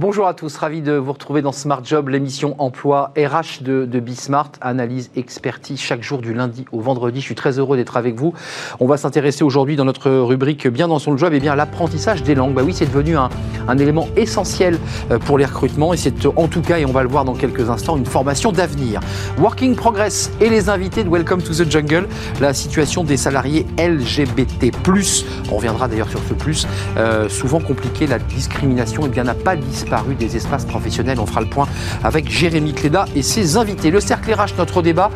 Bonjour à tous, ravi de vous retrouver dans Smart Job, l'émission emploi RH de, de Bismart, analyse, expertise chaque jour du lundi au vendredi. Je suis très heureux d'être avec vous. On va s'intéresser aujourd'hui dans notre rubrique Bien dans son job, et eh bien l'apprentissage des langues. Bah oui, c'est devenu un, élément essentiel euh, pour les recrutements et c'est en tout cas, et on va le voir dans quelques instants, une formation d'avenir. Working Progress et les invités de Welcome to the Jungle, la situation des salariés LGBT+. On reviendra d'ailleurs sur ce plus. Euh, souvent compliqué, la discrimination eh n'a pas disparu paru des espaces professionnels. On fera le point avec Jérémy Cléda et ses invités. Le cercle RH, notre débat.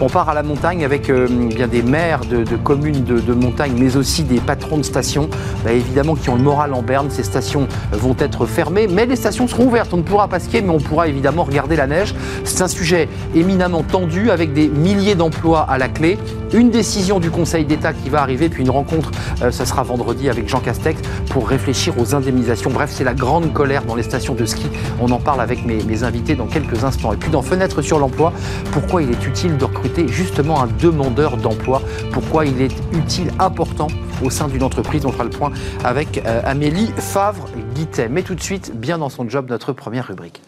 On part à la montagne avec euh, bien des maires de, communes de, montagne, mais aussi des patrons de stations, bah, évidemment qui ont le moral en berne. Ces stations vont être fermées, mais les stations seront ouvertes. On ne pourra pas skier, mais on pourra évidemment regarder la neige. C'est un sujet éminemment tendu avec des milliers d'emplois à la clé. Une décision du Conseil d'État qui va arriver, puis une rencontre, euh, ça sera vendredi avec Jean Castex pour réfléchir aux indemnisations. Bref, c'est la grande colère dans les stations de ski. On en parle avec mes, invités dans quelques instants. Et puis dans Fenêtre sur l'emploi, pourquoi il est utile de recruter justement un demandeur d'emploi? Pourquoi il est utile, important au sein d'une entreprise? On fera le point avec euh, Amélie Favre-Guittet. Mais tout de suite, bien dans son job, notre première rubrique.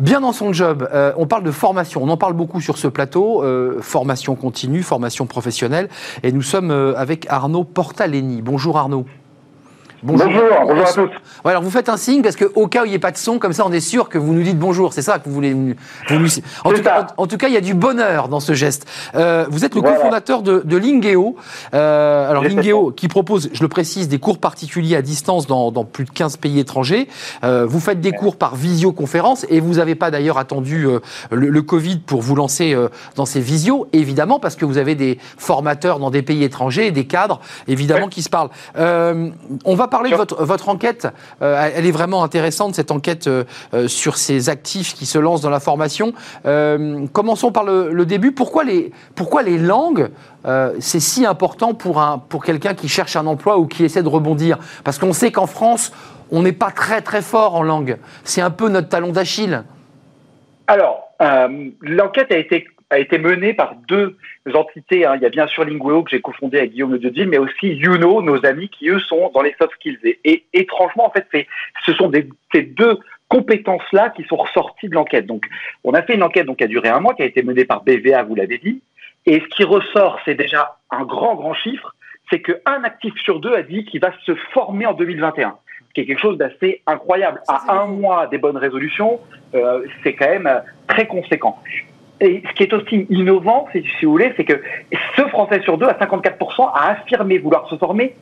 Bien dans son job, euh, on parle de formation, on en parle beaucoup sur ce plateau, euh, formation continue, formation professionnelle, et nous sommes euh, avec Arnaud Portaleni. Bonjour Arnaud. Bonjour, bonjour, à tous. alors vous faites un signe parce qu'au cas où il n'y ait pas de son, comme ça on est sûr que vous nous dites bonjour. C'est ça que vous voulez. en, tout cas, en, tout cas, il y a du bonheur dans ce geste. Euh, vous êtes le cofondateur de, de Lingeo. Euh, alors Lingeo qui propose, je le précise, des cours particuliers à distance dans, dans plus de 15 pays étrangers. Euh, vous faites des cours par visioconférence et vous n'avez pas d'ailleurs attendu euh, le, le, Covid pour vous lancer euh, dans ces visios, évidemment, parce que vous avez des formateurs dans des pays étrangers, des cadres, évidemment, qui se parlent. on va parler de votre, votre enquête. Euh, elle est vraiment intéressante, cette enquête euh, euh, sur ces actifs qui se lancent dans la formation. commençons par le, début. Pourquoi les, pourquoi les langues, c'est si important pour, un, pour quelqu'un qui cherche un emploi ou qui essaie de rebondir? Parce qu'on sait qu'en France, on n'est pas très très fort en langue. C'est un peu notre talon d'Achille. Alors, l'enquête a été a été menée par deux entités. Hein. Il y a bien sûr Lingueo que j'ai cofondé avec Guillaume Lededil, mais aussi Youno, nos amis qui eux sont dans les soft skills. Et, étrangement, en fait, ce sont des, ces deux compétences-là qui sont ressorties de l'enquête. Donc, on a fait une enquête donc, qui a duré un mois, qui a été menée par BVA, vous l'avez dit. Et ce qui ressort, c'est déjà un grand, grand chiffre, c'est qu'un actif sur deux a dit qu'il va se former en 2021 ce qui est quelque chose d'assez incroyable. À un mois des bonnes résolutions, euh, c'est quand même très conséquent. Et ce qui est aussi innovant, si vous voulez, c'est que ce Français sur deux, à 54%, a affirmé vouloir se former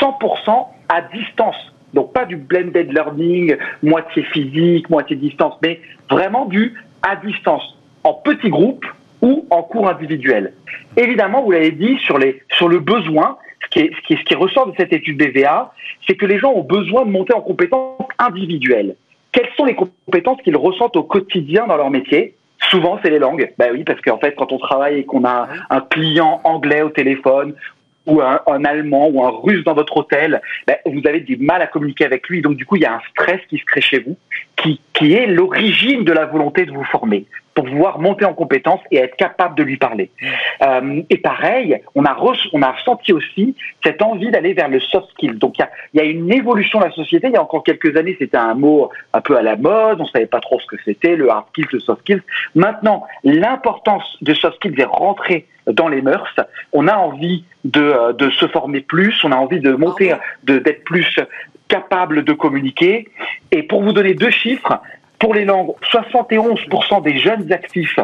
100% à distance. Donc pas du blended learning, moitié physique, moitié distance, mais vraiment du à distance, en petits groupes ou en cours individuel. Évidemment, vous l'avez dit, sur, le besoin, ce qui, ce qui ressort de cette étude BVA, c'est que les gens ont besoin de monter en compétences individuelles. Quelles sont les compétences qu'ils ressentent au quotidien dans leur métier? Souvent, c'est les langues. Ben oui, parce qu'en fait, quand on travaille et qu'on a un client anglais au téléphone ou un, allemand ou un russe dans votre hôtel, ben, vous avez du mal à communiquer avec lui. Donc, du coup, il y a un stress qui se crée chez vous, qui, qui est l'origine de la volonté de vous former pour pouvoir monter en compétence et être capable de lui parler. Euh, et pareil, on a, on a ressenti aussi cette envie d'aller vers le soft skill. Donc il y a, y a, une évolution de la société. Il y a encore quelques années, c'était un mot un peu à la mode, on savait pas trop ce que c'était, le hard skills, le soft skills. Maintenant, l'importance de soft skills est rentrée dans les mœurs. On a envie de, euh, de se former plus, on a envie de monter, d'être plus capable de communiquer. Et pour vous donner deux chiffres, pour les langues, 71% des jeunes actifs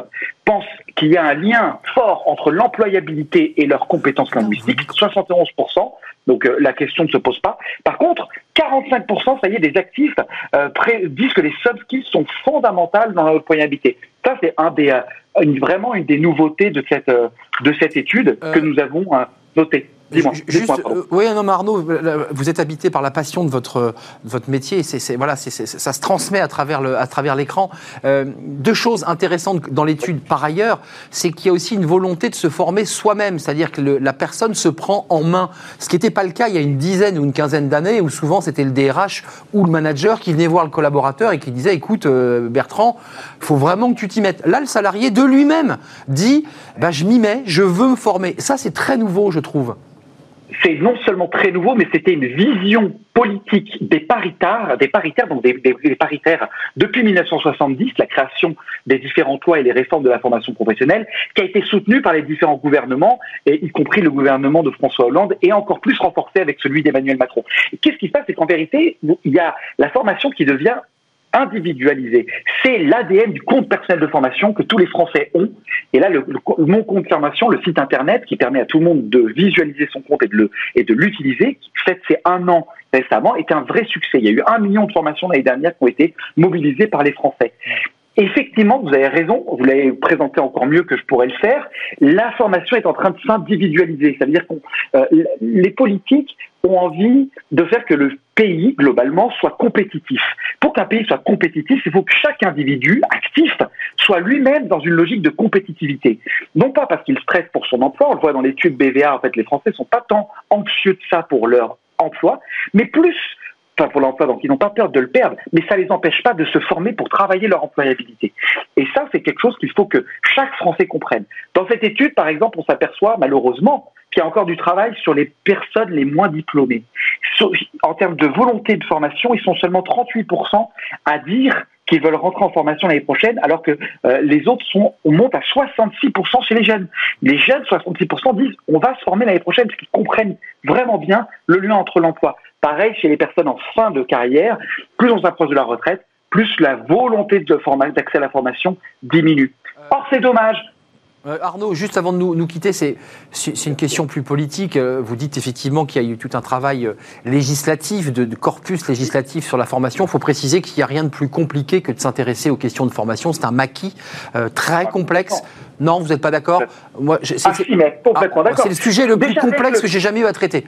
pensent qu'il y a un lien fort entre l'employabilité et leurs compétences linguistiques. 71%. Donc euh, la question ne se pose pas. Par contre, 45%, ça y est, des actifs euh, disent que les soft skills sont fondamentales dans l'employabilité. Ça, c'est un des, euh, vraiment une des nouveautés de cette, de cette étude que nous avons notée. Dis-moi. Juste, euh, oui, non, mais Arnaud, vous êtes habité par la passion de votre, votre métier. C'est, voilà, c'est, ça se transmet à travers, le, à travers l'écran. Euh, deux choses intéressantes dans l'étude, par ailleurs, c'est qu'il y a aussi une volonté de se former soi-même. C'est-à-dire que la personne se prend en main. Ce qui n'était pas le cas il y a une dizaine ou une quinzaine d'années, où souvent c'était le DRH ou le manager qui venait voir le collaborateur et qui disait Écoute, euh, Bertrand, il faut vraiment que tu t'y mettes. Là, le salarié de lui-même dit bah, Je m'y mets, je veux me former. Ça, c'est très nouveau, je trouve c'est non seulement très nouveau, mais c'était une vision politique des paritaires, des paritaires, donc des, paritaires depuis 1970, la création des différents toits et les réformes de la formation professionnelle, qui a été soutenue par les différents gouvernements, y compris le gouvernement de François Hollande, et encore plus renforcée avec celui d'Emmanuel Macron. Qu'est-ce qui se passe? C'est qu'en vérité, il y a la formation qui devient individualisé. C'est l'ADN du compte personnel de formation que tous les Français ont. Et là, le, mon compte formation, le site internet qui permet à tout le monde de visualiser son compte et de, le, et de l'utiliser, qui fait ses un an récemment, est un vrai succès. Il y a eu un million de formations l'année dernière qui ont été mobilisées par les Français. Effectivement, vous avez raison, vous l'avez présenté encore mieux que je pourrais le faire. La formation est en train de s'individualiser. Ça veut dire que euh, les politiques ont envie de faire que le pays, globalement, soit compétitif. Pour qu'un pays soit compétitif, il faut que chaque individu actif soit lui-même dans une logique de compétitivité. Non pas parce qu'il stresse pour son emploi, on le voit dans l'étude BVA, en fait, les Français sont pas tant anxieux de ça pour leur emploi, mais plus enfin pour l'emploi, donc ils n'ont pas peur de le perdre, mais ça ne les empêche pas de se former pour travailler leur employabilité. Et ça, c'est quelque chose qu'il faut que chaque Français comprenne. Dans cette étude, par exemple, on s'aperçoit malheureusement qu'il y a encore du travail sur les personnes les moins diplômées. En termes de volonté de formation, ils sont seulement 38% à dire qu'ils veulent rentrer en formation l'année prochaine, alors que euh, les autres sont, on monte à 66% chez les jeunes. Les jeunes, 66% disent on va se former l'année prochaine parce qu'ils comprennent vraiment bien le lien entre l'emploi. Pareil chez les personnes en fin de carrière, plus on s'approche de la retraite, plus la volonté d'accès à la formation diminue. Or, c'est dommage euh, Arnaud, juste avant de nous, quitter, c'est une question plus politique. Euh, vous dites effectivement qu'il y a eu tout un travail euh, législatif, de, corpus législatif sur la formation. Il faut préciser qu'il n'y a rien de plus compliqué que de s'intéresser aux questions de formation. C'est un maquis très complexe. Non, vous n'êtes pas d'accord c'est ah, le sujet le plus complexe que j'ai jamais eu à traiter.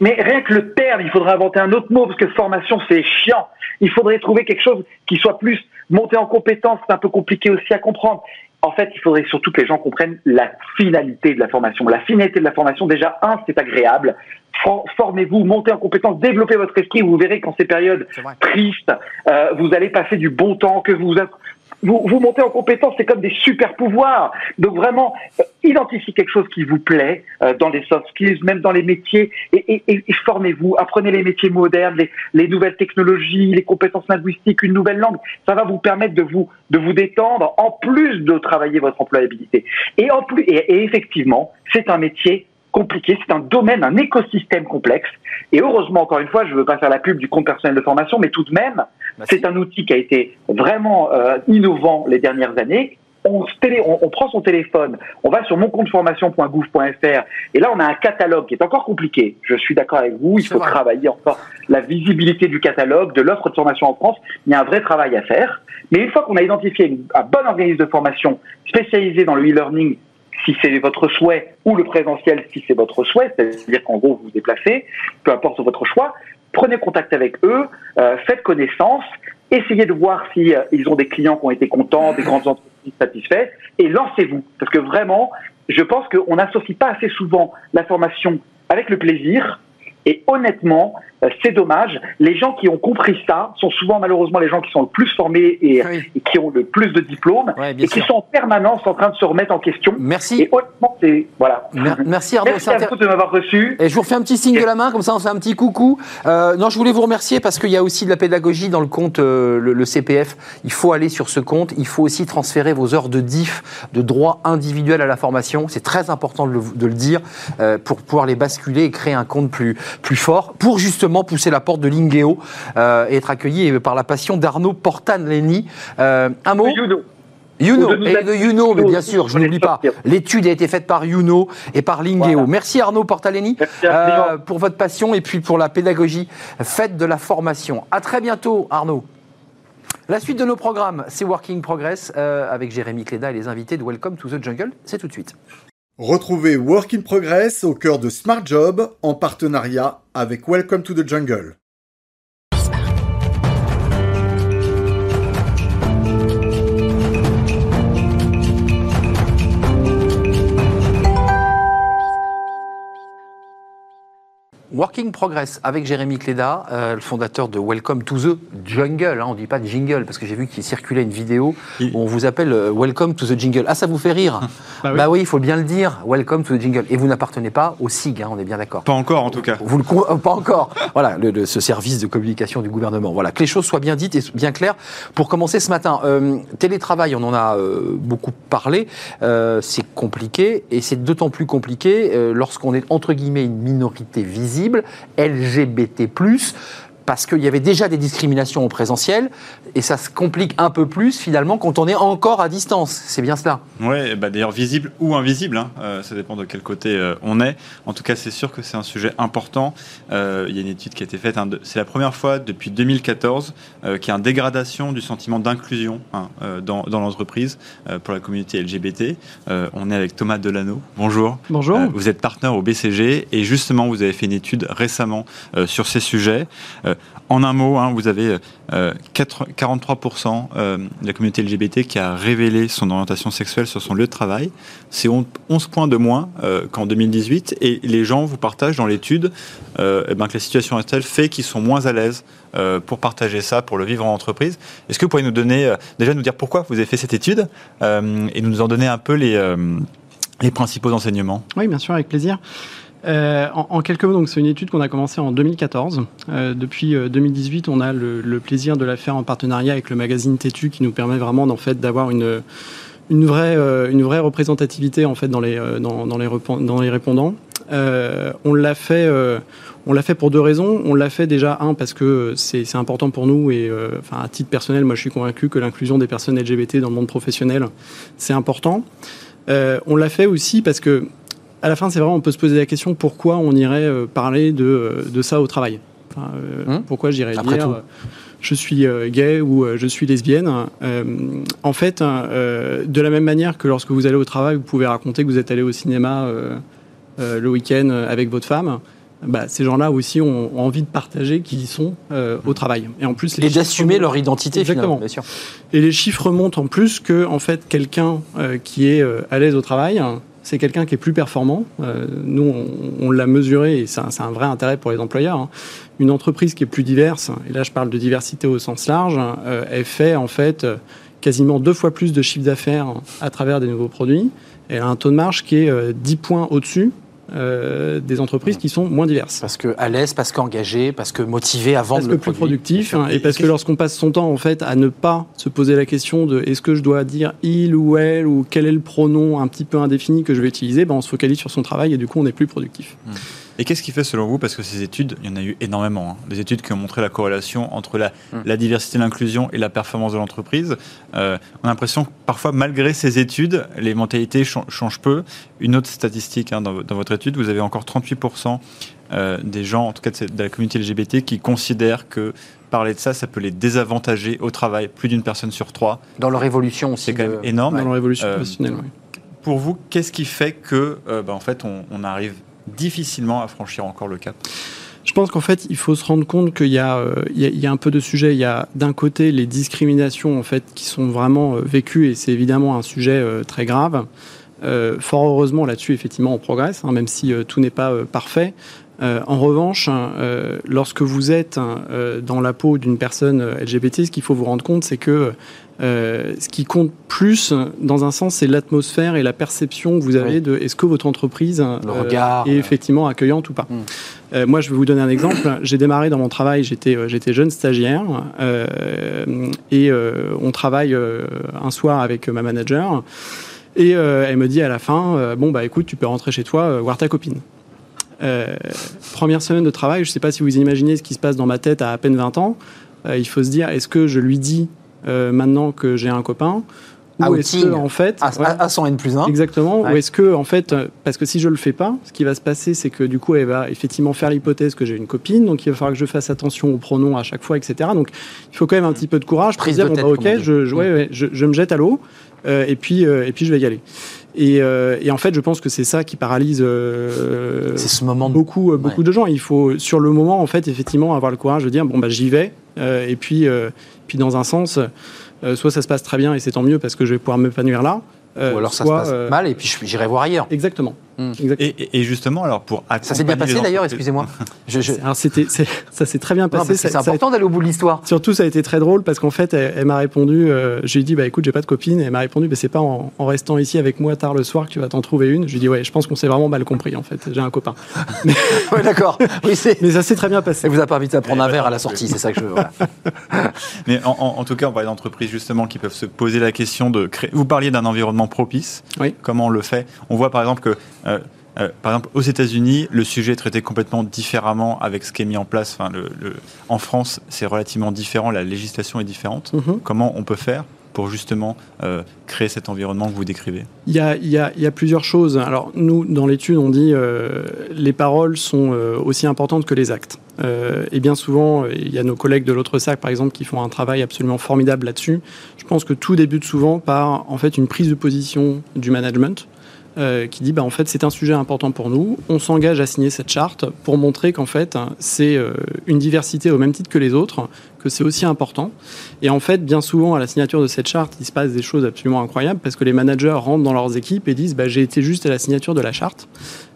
Mais rien que le terme, il faudrait inventer un autre mot, parce que formation, c'est chiant. Il faudrait trouver quelque chose qui soit plus monté en compétence, c'est un peu compliqué aussi à comprendre en fait, il faudrait surtout que les gens comprennent la finalité de la formation. La finalité de la formation, déjà, un, c'est agréable. Formez-vous, montez en compétence, développez votre esprit. Vous verrez qu'en ces périodes tristes, euh, vous allez passer du bon temps, que vous vous, vous montez en compétence, c'est comme des super pouvoirs. Donc vraiment, euh, identifiez quelque chose qui vous plaît euh, dans les soft skills, même dans les métiers, et, et, et formez-vous. Apprenez les métiers modernes, les, les, nouvelles technologies, les compétences linguistiques, une nouvelle langue. Ça va vous permettre de vous de vous détendre, en plus de travailler votre employabilité. Et en plus, et effectivement, c'est un métier compliqué, c'est un domaine, un écosystème complexe. Et heureusement, encore une fois, je ne veux pas faire la pub du compte personnel de formation, mais tout de même, c'est un outil qui a été vraiment euh, innovant les dernières années. On, on, prend son téléphone, on va sur moncompteformation.gouv.fr et là on a un catalogue qui est encore compliqué. Je suis d'accord avec vous, il faut travailler encore la visibilité du catalogue, de l'offre de formation en France. Il y a un vrai travail à faire. Mais une fois qu'on a identifié un bon organisme de formation spécialisé dans le e-learning si c'est votre souhait, ou le présentiel si c'est votre souhait, c'est-à-dire qu'en gros vous vous déplacez, peu importe votre choix, prenez contact avec eux, euh, faites connaissance, essayez de voir si euh, ils ont des clients qui ont été contents, des grandes entreprises satisfaites, et lancez-vous. Parce que vraiment, je pense qu'on n'associe pas assez souvent la formation avec le plaisir, et honnêtement, c'est dommage. Les gens qui ont compris ça sont souvent malheureusement les gens qui sont le plus formés et, qui ont le plus de diplômes et qui sont en permanence en train de se remettre en question. Merci. Et honnêtement, c'est voilà. Merci Arnaud. Merci à vous de m'avoir reçu. Et je vous refais un petit signe de la main, comme ça on fait un petit coucou. Euh, non, je voulais vous remercier parce qu'il y a aussi de la pédagogie dans le compte, euh, le, CPF. Il faut aller sur ce compte. Il faut aussi transférer vos heures de DIF, de droit individuel à la formation. C'est très important de le, de le dire pour pouvoir les basculer et créer un compte plus plus fort pour justement pousser la porte de Lingeo euh, et être accueilli par la passion d'Arnaud Portanleni. Euh, un mot Youno, et de Youno, mais bien sûr, je n'oublie pas. L'étude a été faite par Youno et par Lingeo. Merci Arnaud Portaleni euh, pour votre passion et puis pour la pédagogie faite de la formation. À très bientôt Arnaud. La suite de nos programmes, c'est Working Progress avec Jérémy Cléda et les invités de Welcome to the Jungle. C'est tout de suite. Retrouvez Work in Progress au cœur de Smart Job en partenariat avec Welcome to the Jungle. Working Progress avec Jérémy Cléda, euh, le fondateur de Welcome to the Jungle. Hein, on ne dit pas jingle parce que j'ai vu qu'il circulait une vidéo où on vous appelle euh, Welcome to the Jingle. Ah, ça vous fait rire bah, oui. bah, oui. il faut bien le dire. Welcome to the Jingle. Et vous n'appartenez pas au SIG, hein, on est bien d'accord. Pas encore, en tout cas. Vous le euh, pas encore. voilà, le, ce service de communication du gouvernement. Voilà, que les choses soient bien dites et bien claires. Pour commencer ce matin, télétravail, on en a beaucoup parlé. c'est compliqué et c'est d'autant plus compliqué lorsqu'on est entre guillemets une minorité visible LGBT+, parce qu'il y avait déjà des discriminations au présentiel, et ça se complique un peu plus finalement quand on est encore à distance. C'est bien cela. Oui, bah d'ailleurs visible ou invisible, hein. euh, ça dépend de quel côté euh, on est. En tout cas, c'est sûr que c'est un sujet important. Euh, il y a une étude qui a été faite, hein, c'est la première fois depuis 2014 qu'il y a une dégradation du sentiment d'inclusion hein, dans, dans l'entreprise pour la communauté LGBT. on est avec Thomas Delano. Bonjour. Bonjour. vous êtes partenaire au BCG et justement, vous avez fait une étude récemment sur ces sujets. En un mot, hein, vous avez 43% euh, euh, de la communauté LGBT qui a révélé son orientation sexuelle sur son lieu de travail. C'est 11 points de moins euh, qu'en 2018. Et les gens vous partagent dans l'étude eh ben, que la situation actuelle fait qu'ils sont moins à l'aise pour partager ça, pour le vivre en entreprise. Est-ce que vous pourriez nous donner, déjà nous dire pourquoi vous avez fait cette étude et nous en donner un peu les principaux enseignements? Oui, bien sûr, avec plaisir. Euh, en, quelques mots, donc c'est une étude qu'on a commencée en 2014. Euh, depuis 2018, euh, on a le, plaisir de la faire en partenariat avec le magazine Tétu, qui nous permet vraiment en fait d'avoir une une vraie une vraie représentativité en fait dans les dans les dans les répondants. on l'a fait on l'a fait pour deux raisons. On l'a fait déjà un parce que c'est important pour nous et enfin à titre personnel, moi je suis convaincu que l'inclusion des personnes LGBT dans le monde professionnel c'est important. on l'a fait aussi parce que à la fin, c'est vraiment, on peut se poser la question pourquoi on irait euh, parler de, euh, de, ça au travail? Euh, hum. Pourquoi j'irais dire je suis gay ou je suis lesbienne? en fait, de la même manière que lorsque vous allez au travail, vous pouvez raconter que vous êtes allé au cinéma le week-end avec votre femme. Bah, ces gens-là aussi ont, envie de partager qui y sont au travail. Et en plus, et d'assumer leur identité. Exactement. Bien sûr. Et les chiffres montrent en plus que en fait quelqu'un qui est à l'aise au travail, c'est quelqu'un qui est plus performant. Euh, nous, on, l'a mesuré et c'est un, vrai intérêt pour les employeurs. Hein. Une entreprise qui est plus diverse, et là je parle de diversité au sens large, euh, elle fait en fait quasiment deux fois plus de chiffre d'affaires à travers des nouveaux produits. Elle a un taux de marge qui est 10 euh, points au-dessus euh, des entreprises qui sont moins diverses. Parce que à l'aise, parce qu'engagé, parce que motivé à vendre parce que plus productif, hein, et parce que lorsqu'on passe son temps en fait à ne pas se poser la question de est-ce que je dois dire il ou elle ou quel est le pronom un petit peu indéfini que je vais utiliser, ben on se focalise sur son travail et du coup on est plus productif. Hmm. Et qu'est-ce qui fait selon vous, parce que ces études, il y en a eu énormément, hein, des études qui ont montré la corrélation entre la, hmm. la diversité, l'inclusion et la performance de l'entreprise. Euh, on a l'impression que parfois, malgré ces études, les mentalités changent peu. Une autre statistique hein, dans, votre étude, vous avez encore 38% euh, des gens, en tout cas de, la communauté LGBT, qui considèrent que parler de ça, ça peut les désavantager au travail. Plus d'une personne sur trois. Dans leur évolution aussi. C'est quand même énorme. Dans leur évolution euh, professionnelle, oui. Pour vous, qu'est-ce qui fait que, bah, en fait, on, on arrive difficilement à franchir encore le cap je pense qu'en fait, il faut se rendre compte qu'il y, euh, y, a un peu de sujets. Il y a d'un côté les discriminations en fait qui sont vraiment euh, vécues et c'est évidemment un sujet euh, très grave. fort heureusement là-dessus, effectivement, on progresse, hein, même si tout n'est pas parfait. En revanche, hein, lorsque vous êtes hein, dans la peau d'une personne LGBT, ce qu'il faut vous rendre compte, c'est que euh, ce qui compte plus, dans un sens, c'est l'atmosphère et la perception que vous avez de est-ce que votre entreprise euh, est effectivement accueillante ou pas. Hmm. Euh, moi, je vais vous donner un exemple. J'ai démarré dans mon travail, j'étais j'étais jeune stagiaire et on travaille un soir avec ma manager et elle me dit à la fin bon bah écoute, tu peux rentrer chez toi voir ta copine. Première semaine de travail, je ne sais pas si vous imaginez ce qui se passe dans ma tête à à peine 20 ans. il faut se dire, est-ce que je lui dis euh, maintenant que j'ai un copain ou est-ce que en fait à, à, son N plus 1 exactement. Ou est-ce que en fait parce que si je le fais pas ce qui va se passer c'est que du coup elle va effectivement faire l'hypothèse que j'ai une copine donc il va falloir que je fasse attention aux pronoms à chaque fois etc donc il faut quand même un petit peu de courage pour dire bon, bah, ok je, je, ouais, je, je, me jette à l'eau et puis et puis je vais y aller. Et, euh, et, en fait, je pense que c'est ça qui paralyse euh, ce moment beaucoup, beaucoup de gens. Il faut, sur le moment, en fait, effectivement, avoir le courage de dire bon, bah, j'y vais. Euh, et puis, puis, dans un sens, soit ça se passe très bien et c'est tant mieux parce que je vais pouvoir m'épanouir là. Ou alors ça se passe mal et puis j'irai voir ailleurs. Exactement. Hmm. Et, justement, alors pour ça s'est bien passé d'ailleurs, excusez-moi. Je, Alors c'était, ça s'est très bien passé. C'est important d'aller au bout de l'histoire. Surtout, ça a été très drôle parce qu'en fait, elle, m'a répondu. Euh, j'ai dit, bah écoute, j'ai pas de copine. Et elle m'a répondu, bah, c'est pas en, restant ici avec moi tard le soir que tu vas t'en trouver une. Je lui dit, ouais, je pense qu'on s'est vraiment mal compris en fait. J'ai un copain. ouais, d'accord. Oui, Mais ça s'est très bien passé. Elle vous a pas invité à prendre un verre à la sortie, c'est ça que je veux. Mais en, tout cas, on parle d'entreprises justement qui peuvent se poser la question de créer. Vous parliez d'un environnement propice. Oui. Comment on le fait? On voit par exemple que euh, euh, par exemple, aux États-Unis, le sujet est traité complètement différemment avec ce qui est mis en place. Enfin, le, en France, c'est relativement différent, la législation est différente. Mhm. Comment on peut faire pour justement euh, créer cet environnement que vous décrivez? Il y, a, il, y a, il y, a, plusieurs choses. Alors nous, dans l'étude, on dit euh, les paroles sont euh, aussi importantes que les actes. et bien souvent, il y a nos collègues de l'autre sac, par exemple, qui font un travail absolument formidable là-dessus. Je pense que tout débute souvent par en fait une prise de position du management. Euh, qui dit bah, en fait c'est un sujet important pour nous, on s'engage à signer cette charte pour montrer qu'en fait c'est euh, une diversité au même titre que les autres, que c'est aussi important. Et en fait, bien souvent à la signature de cette charte, il se passe des choses absolument incroyables parce que les managers rentrent dans leurs équipes et disent bah, j'ai été juste à la signature de la charte.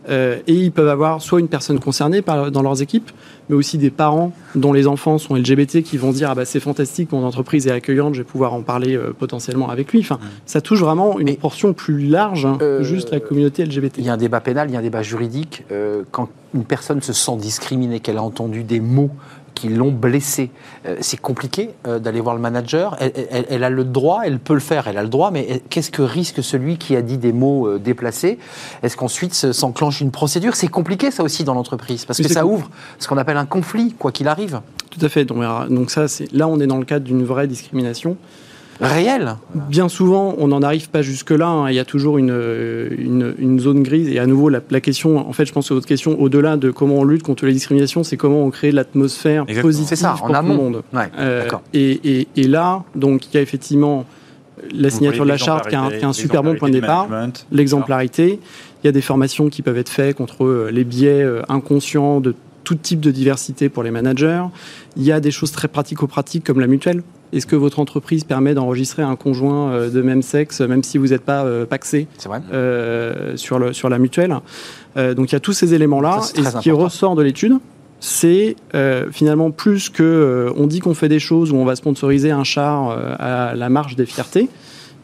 Euh, et ils peuvent avoir soit une personne concernée par, dans leurs équipes, mais aussi des parents dont les enfants sont LGBT qui vont dire ah bah c'est fantastique, mon entreprise est accueillante, je vais pouvoir en parler euh, potentiellement avec lui. Enfin, ça touche vraiment une portion plus large hein, que euh, juste la communauté LGBT. Il y a un débat pénal, il y a un débat juridique. quand une personne se sent discriminée, qu'elle a entendu des mots qui l'ont blessé. Euh, c'est compliqué euh, d'aller voir le manager. Elle, a le droit, elle peut le faire, elle a le droit, mais qu'est-ce que risque celui qui a dit des mots euh, déplacés? Est-ce qu'ensuite s'enclenche une procédure? C'est compliqué ça aussi dans l'entreprise, parce que ça ouvre ce qu'on appelle un conflit, quoi qu'il arrive. Tout à fait. Donc, donc ça, là, on est dans le cadre d'une vraie discrimination réel Bien souvent, on n'en arrive pas jusque-là. Hein. Il y a toujours une, une, zone grise. Et à nouveau, la, question, en fait, je pense que votre question, au-delà de comment on lutte contre les discriminations, c'est comment on crée l'atmosphère positive ça, pour tout le monde. Euh, et, et, là, donc, il y a effectivement la signature de la charte qui est un, super bon point de départ, l'exemplarité. Il y a des formations qui peuvent être faites contre euh, les biais euh, inconscients de tout type de diversité pour les managers. Il y a des choses très pratico-pratiques comme la mutuelle. Est-ce que votre entreprise permet d'enregistrer un conjoint euh, de même sexe, même si vous n'êtes pas euh, paxé euh, sur, le, sur la mutuelle? Donc il y a tous ces éléments-là. Et ce qui ressort de l'étude, c'est finalement plus que on dit qu'on fait des choses où on va sponsoriser un char à la marche des fiertés.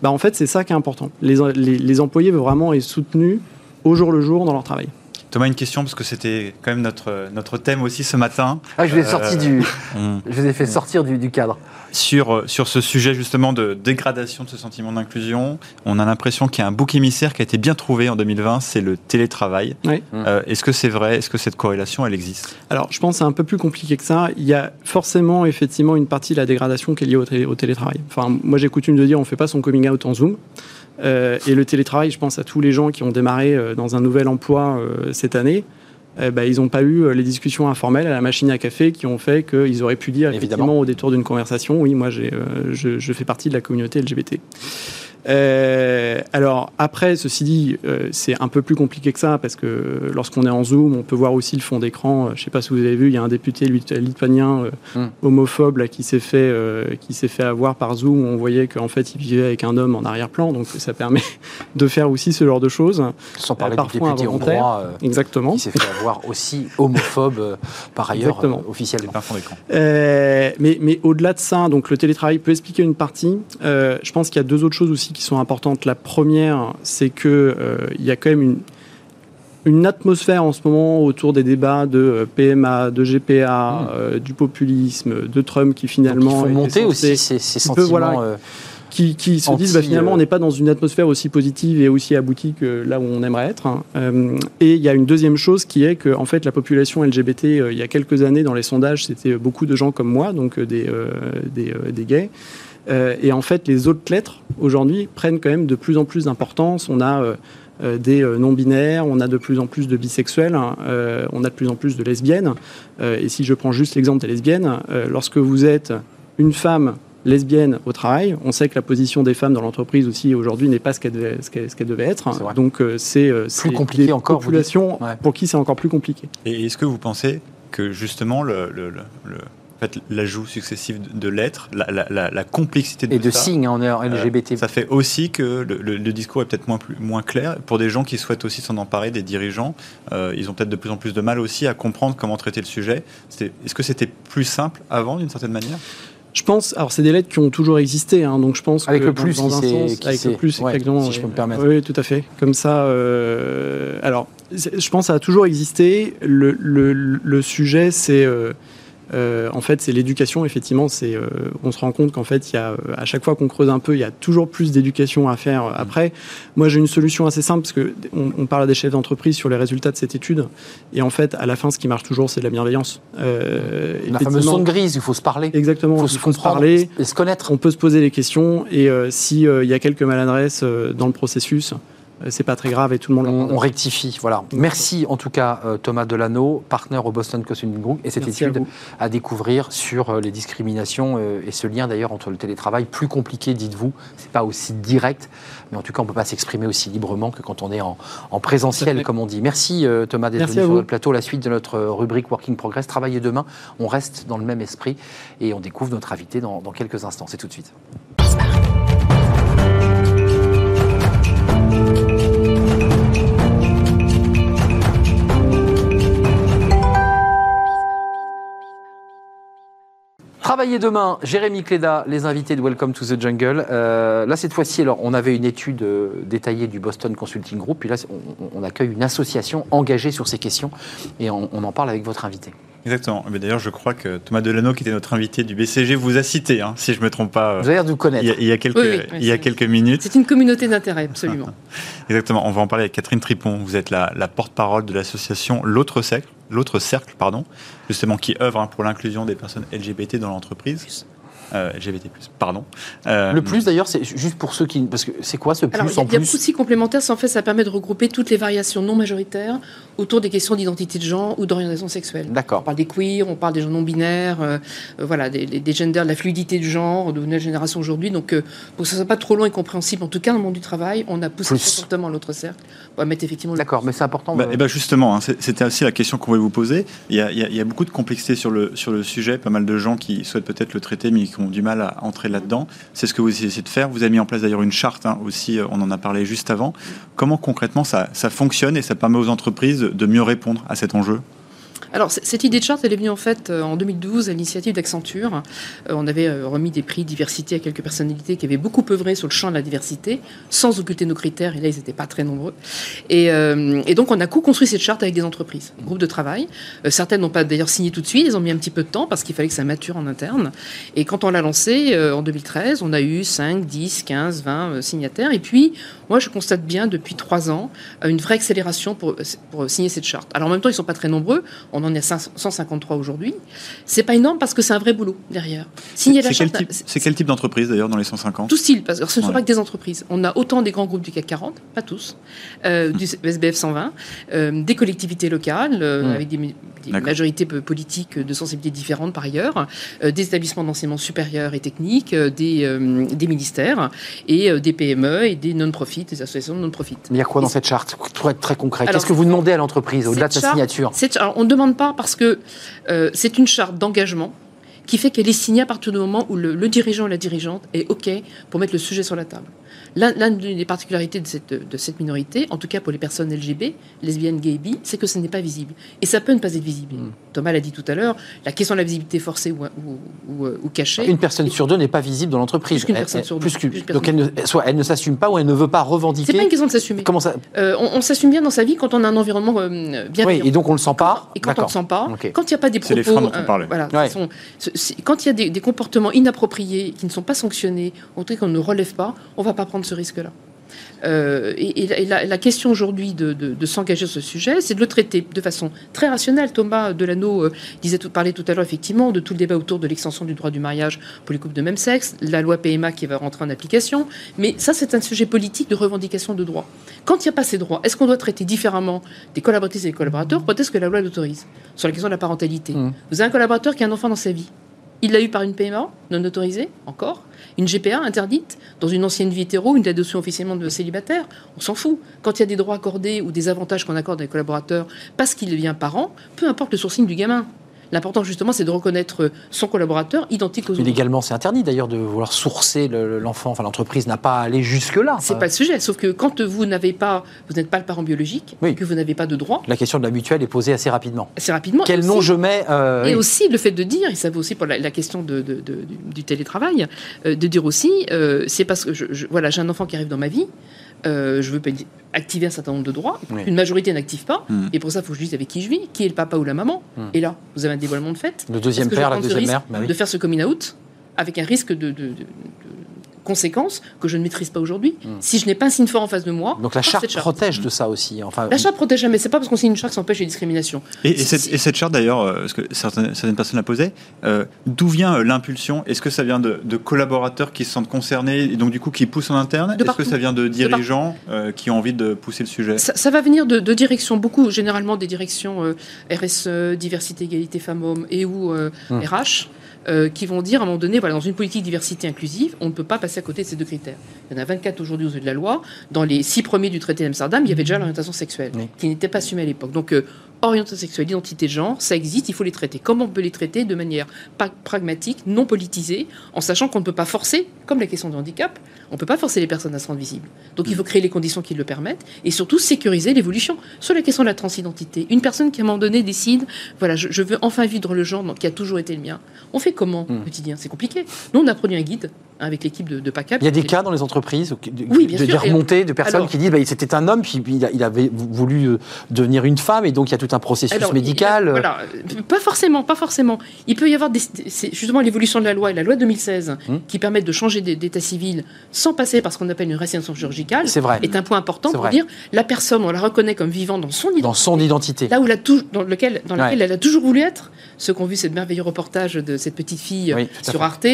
Bah, en fait, c'est ça qui est important. Les, les, les employés veulent vraiment être soutenus au jour le jour dans leur travail. Thomas, une question, parce que c'était quand même notre, notre thème aussi ce matin. Ah, je vous ai, sorti du, euh, je vous ai fait sortir du, du, cadre. Sur, euh, sur ce sujet justement de dégradation de ce sentiment d'inclusion, on a l'impression qu'il y a un bouc émissaire qui a été bien trouvé en 2020, c'est le télétravail. Oui. Euh, est-ce que c'est vrai? Est-ce que cette corrélation, elle existe? Alors, je pense que c'est un peu plus compliqué que ça. Il y a forcément, effectivement, une partie de la dégradation qui est liée au, au télétravail. Enfin, moi, j'ai coutume de dire on ne fait pas son coming out en Zoom. Euh, et le télétravail, je pense à tous les gens qui ont démarré euh, dans un nouvel emploi euh, cette année. Bah, ils n'ont pas eu les discussions informelles à la machine à café qui ont fait qu'ils auraient pu dire effectivement au détour d'une conversation oui moi je, je, fais partie de la communauté LGBT euh, alors après, ceci dit, euh, c'est un peu plus compliqué que ça parce que lorsqu'on est en Zoom, on peut voir aussi le fond d'écran. Euh, je ne sais pas si vous avez vu, il y a un député lituanien hmm. homophobe là, qui s'est fait qui s'est fait avoir par Zoom. Où on voyait qu'en fait, il vivait avec un homme en arrière-plan, donc ça permet de faire aussi ce genre de choses. Sans parler du député hongrois, exactement, qui s'est fait avoir aussi homophobe par ailleurs officiellement. mais mais au-delà de ça, donc le télétravail peut expliquer une partie. je pense qu'il y a deux autres choses aussi qui sont importantes. La première, c'est que euh, il y a quand même une, une atmosphère en ce moment autour des débats de euh, PMA, de GPA, mmh. euh, du populisme, de Trump qui finalement. Donc, monter aussi ces, sentiments. qui, qui, se disent bah, finalement on n'est pas dans une atmosphère aussi positive et aussi aboutie que là où on aimerait être. Hein. et il y a une deuxième chose qui est que en fait la population LGBT il y a quelques années dans les sondages c'était beaucoup de gens comme moi donc des, des, des gays et en fait, les autres lettres, aujourd'hui, prennent quand même de plus en plus d'importance. On a des non-binaires, on a de plus en plus de bisexuels, hein, on a de plus en plus de lesbiennes. et si je prends juste l'exemple des lesbiennes, lorsque vous êtes une femme lesbienne au travail. On sait que la position des femmes dans l'entreprise aussi aujourd'hui n'est pas ce qu'elle devait, ce devait, être. Donc euh, c'est euh, plus compliqué des encore. Populations pour qui c'est encore plus compliqué. Et est-ce que vous pensez que justement le, le, fait, l'ajout successif de lettres, la, complexité de et de signes en LGBT. Euh, ça fait aussi que le, discours est peut-être moins, moins clair pour des gens qui souhaitent aussi s'en emparer, des dirigeants. ils ont peut-être de plus en plus de mal aussi à comprendre comment traiter le sujet. Est-ce que c'était plus simple avant, d'une certaine manière? Je pense, alors c'est des lettres qui ont toujours existé, hein, donc je pense avec le plus, dans, un sens, avec le plus, exactement, si je peux me permettre. Oui, tout à fait. Comme ça, euh, alors, je pense que ça a toujours existé. Le, le, le sujet, c'est euh, euh, en fait, c'est l'éducation. Effectivement, c'est, euh, on se rend compte qu'en fait, il y a, à chaque fois qu'on creuse un peu, il y a toujours plus d'éducation à faire. Après, moi, j'ai une solution assez simple parce que on, parle à des chefs d'entreprise sur les résultats de cette étude, et en fait, à la fin, ce qui marche toujours, c'est la bienveillance. Euh, la fameuse zone grise, il faut se parler. Exactement. Il faut, se, parler et se connaître. On peut se poser les questions, et s'il y a quelques maladresses dans le processus, euh, c'est pas très grave et tout le monde on, on rectifie. Voilà. Merci en tout cas euh, Thomas Delano, partenaire au Boston Consulting Group, et cette étude à, découvrir sur euh, les discriminations et ce lien d'ailleurs entre le télétravail plus compliqué, dites-vous. C'est pas aussi direct, mais en tout cas on peut pas s'exprimer aussi librement que quand on est en, présentiel, comme on dit. Merci Thomas d'être venu sur le plateau. La suite de notre rubrique Working Progress, travailler demain. On reste dans le même esprit et on découvre notre invité dans, dans quelques instants. C'est tout de suite. Travailler demain, Jérémy Cléda, les invités de Welcome to the Jungle. Euh, là, cette fois-ci, alors, on avait une étude euh, détaillée du Boston Consulting Group, puis là, on, accueille une association engagée sur ces questions, et on, en parle avec votre invité. Exactement. Mais d'ailleurs, je crois que Thomas Delano, qui était notre invité du BCG, vous a cité, hein, si je ne me trompe pas. Vous avez l'air de vous connaître. Il y a, quelques, il y a quelques minutes. C'est une communauté d'intérêt, absolument. Exactement. On va en parler avec Catherine Tripon. Vous êtes la, la porte-parole de l'association L'autre Cercle l'autre cercle, pardon, justement, qui œuvre hein, pour l'inclusion des personnes LGBT dans l'entreprise. Euh, LGBT+, pardon. Euh, le plus d'ailleurs, c'est juste pour ceux qui... Parce que c'est quoi ce plus Alors, en plus Il y a beaucoup de complémentaires, en fait, ça permet de regrouper toutes les variations non majoritaires autour des questions d'identité de genre ou d'orientation sexuelle. D'accord. On parle des queers, on parle des gens non binaires, euh, voilà, des, des, genders, de la fluidité du genre, de nouvelle génération aujourd'hui. Donc, pour que ça soit pas trop long et compréhensible, en tout cas dans le monde du travail, on a poussé fortement l'autre cercle pour mettre effectivement... D'accord, mais c'est important. Bah, et bah justement, hein, c'était aussi la question qu'on voulait vous poser. Il y, a, il y, a, beaucoup de complexité sur le, sur le sujet, pas mal de gens qui souhaitent peut-être le traiter, mais qui ont du mal à entrer là-dedans. C'est ce que vous essayez de faire. Vous avez mis en place d'ailleurs une charte hein, aussi, euh, on en a parlé juste avant. Comment concrètement ça, ça fonctionne et ça permet aux entreprises de mieux répondre à cet enjeu? Alors, cette idée de charte, elle est venue en fait euh, en 2012 à l'initiative d'Accenture. Euh, on avait euh, remis des prix diversité à quelques personnalités qui avaient beaucoup œuvré sur le champ de la diversité, sans occulter nos critères, et là, ils n'étaient pas très nombreux. Et, donc, on a co-construit cette charte avec des entreprises, un groupe de travail. certaines n'ont pas d'ailleurs signé tout de suite, elles ont mis un petit peu de temps parce qu'il fallait que ça mature en interne. Et quand on l'a lancé en 2013, on a eu 5, 10, 15, 20 signataires. Et puis, moi, je constate bien depuis trois ans une vraie accélération pour, pour signer cette charte. Alors, en même temps, ils ne sont pas très nombreux en est à 153 aujourd'hui. C'est pas énorme parce que c'est un vrai boulot derrière. Signer la charte. C'est quel type d'entreprise d'ailleurs dans les 150 Tout style, parce que ce ne sont pas que des entreprises. On a autant des grands groupes du CAC 40, pas tous, euh, du SBF 120, euh, des collectivités locales euh, avec des, majorités politiques de sensibilités différentes par ailleurs, des établissements d'enseignement supérieur et technique, des, des ministères et des PME et des non-profit, des associations de non-profit. Mais il y a quoi dans cette charte? Pour être très concret, qu'est-ce que vous demandez à l'entreprise au-delà de sa signature? On demande pas parce que euh, c'est une charte d'engagement qui fait qu'elle est signée à partir du moment où le, le dirigeant ou la dirigeante est OK pour mettre le sujet sur la table. L'une des particularités de cette, de cette, minorité, en tout cas pour les personnes LGB, lesbiennes, gays, bi, c'est que ce n'est pas visible. Et ça peut ne pas être visible. Mm. Thomas l'a dit tout à l'heure, la question de la visibilité forcée ou, ou, ou, cachée. Une personne sur deux n'est pas visible dans l'entreprise. Plus qu'une personne sur deux. donc elle ne, soit elle ne s'assume pas ou elle ne veut pas revendiquer. C'est pas une question de s'assumer. Comment ça euh, On, s'assume bien dans sa vie quand on a un environnement euh, bien. Oui, et donc on le sent pas. Et quand on le sent pas, quand il n'y a pas des propos. C'est les freins dont on parlait. voilà, quand il y a des, des comportements inappropriés qui ne sont pas sanctionnés, en tout cas qu'on ne relève pas, on ne va pas prendre ce risque-là. Euh, et, la, question aujourd'hui de, s'engager sur ce sujet, c'est de le traiter de façon très rationnelle. Thomas Delano euh, disait tout, parlait tout à l'heure effectivement de tout le débat autour de l'extension du droit du mariage pour les couples de même sexe, la loi PMA qui va rentrer en application. Mais ça, c'est un sujet politique de revendication de droits. Quand il n'y a pas ces droits, est-ce qu'on doit traiter différemment des collaboratrices et des collaborateurs? Peut-être que la loi l'autorise? Sur la question de la parentalité. Mmh. Vous avez un collaborateur qui a un enfant dans sa vie. Il l'a eu par une PMA non autorisée, encore. Une GPA interdite dans une ancienne vie hétéro, une adoption officiellement de célibataire. On s'en fout. Quand il y a des droits accordés ou des avantages qu'on accorde à des collaborateurs parce qu'il devient parent, peu importe le sourcing du gamin. L'important, justement, c'est de reconnaître son collaborateur identique aux autres. Légalement, c'est interdit d'ailleurs de vouloir sourcer l'enfant. Enfin, l'entreprise n'a pas à aller jusque-là. C'est pas le sujet. Sauf que quand vous n'avez pas, vous n'êtes pas le parent biologique, que vous n'avez pas de droit. La question de la mutuelle est posée assez rapidement. Assez rapidement. Quel nom je mets euh, Et aussi le fait de dire, et ça vaut aussi pour la, question de, du télétravail, euh, de dire aussi, euh, c'est parce que je, voilà, j'ai un enfant qui arrive dans ma vie. Euh, je veux activer un certain nombre de droits. Une majorité n'active pas. Hmm. Et pour ça, il faut que je dise avec qui je vis, qui est le papa ou la maman. Hmm. Et là, vous avez un dévoilement de fait. Le deuxième père, la deuxième mère. Bah de faire ce coming out avec un risque de, conséquences que je ne maîtrise pas aujourd'hui. Hmm. Si je n'ai pas un signe fort en face de moi. Donc la charte, protège de ça aussi. Enfin, la charte protège, mais c'est pas parce qu'on signe une charte que ça empêche les discriminations. Et, cette, charte d'ailleurs, euh, parce que certaines, personnes la posaient, euh, d'où vient euh, l'impulsion? Est-ce que ça vient de, collaborateurs qui se sentent concernés et donc du coup qui poussent en interne? Est-ce que ça vient de dirigeants qui ont envie de pousser le sujet? Ça, va venir de, directions, beaucoup, généralement des directions RSE, diversité, égalité femmes-hommes et ou RH. Euh, qui vont dire à un moment donné, voilà, dans une politique diversité inclusive, on ne peut pas passer à côté de ces deux critères. Il y en a 24 aujourd'hui aux yeux de la loi. Dans les six premiers du traité d'Amsterdam, il y avait déjà l'orientation sexuelle, qui n'était pas assumée à l'époque. Donc, euh, orientation sexuelle, identité de genre, ça existe, il faut les traiter. Comment on peut les traiter de manière pragmatique, non politisée, en sachant qu'on ne peut pas forcer, comme la question du handicap, on ne peut pas forcer les personnes à se rendre visibles. Donc il faut créer les conditions qui le permettent et surtout sécuriser l'évolution. Sur la question de la transidentité, une personne qui à un moment donné décide, voilà, je, veux enfin vivre le genre qui a toujours été le mien. On fait comment au hmm. quotidien? C'est compliqué. Nous, on a produit un guide avec l'équipe de, PACAP. Il y a des cas dans les entreprises de, oui, bien de, remonter de personnes qui disent bah, c'était un homme, puis il, avait voulu euh, devenir une femme, et donc il y a tout un processus médical. voilà, pas forcément, pas forcément. Il peut y avoir des, justement l'évolution de la loi, et la loi 2016, hum. qui permettent de changer d'état civil sans passer par ce qu'on appelle une récidiation chirurgicale, vrai. est un point important pour dire la personne, on la reconnaît comme vivant dans son identité. Dans son identité. Là où la dans lequel, dans lequel elle a toujours voulu être. Ceux qui ont vu cette merveilleux reportage de cette petite fille sur Arte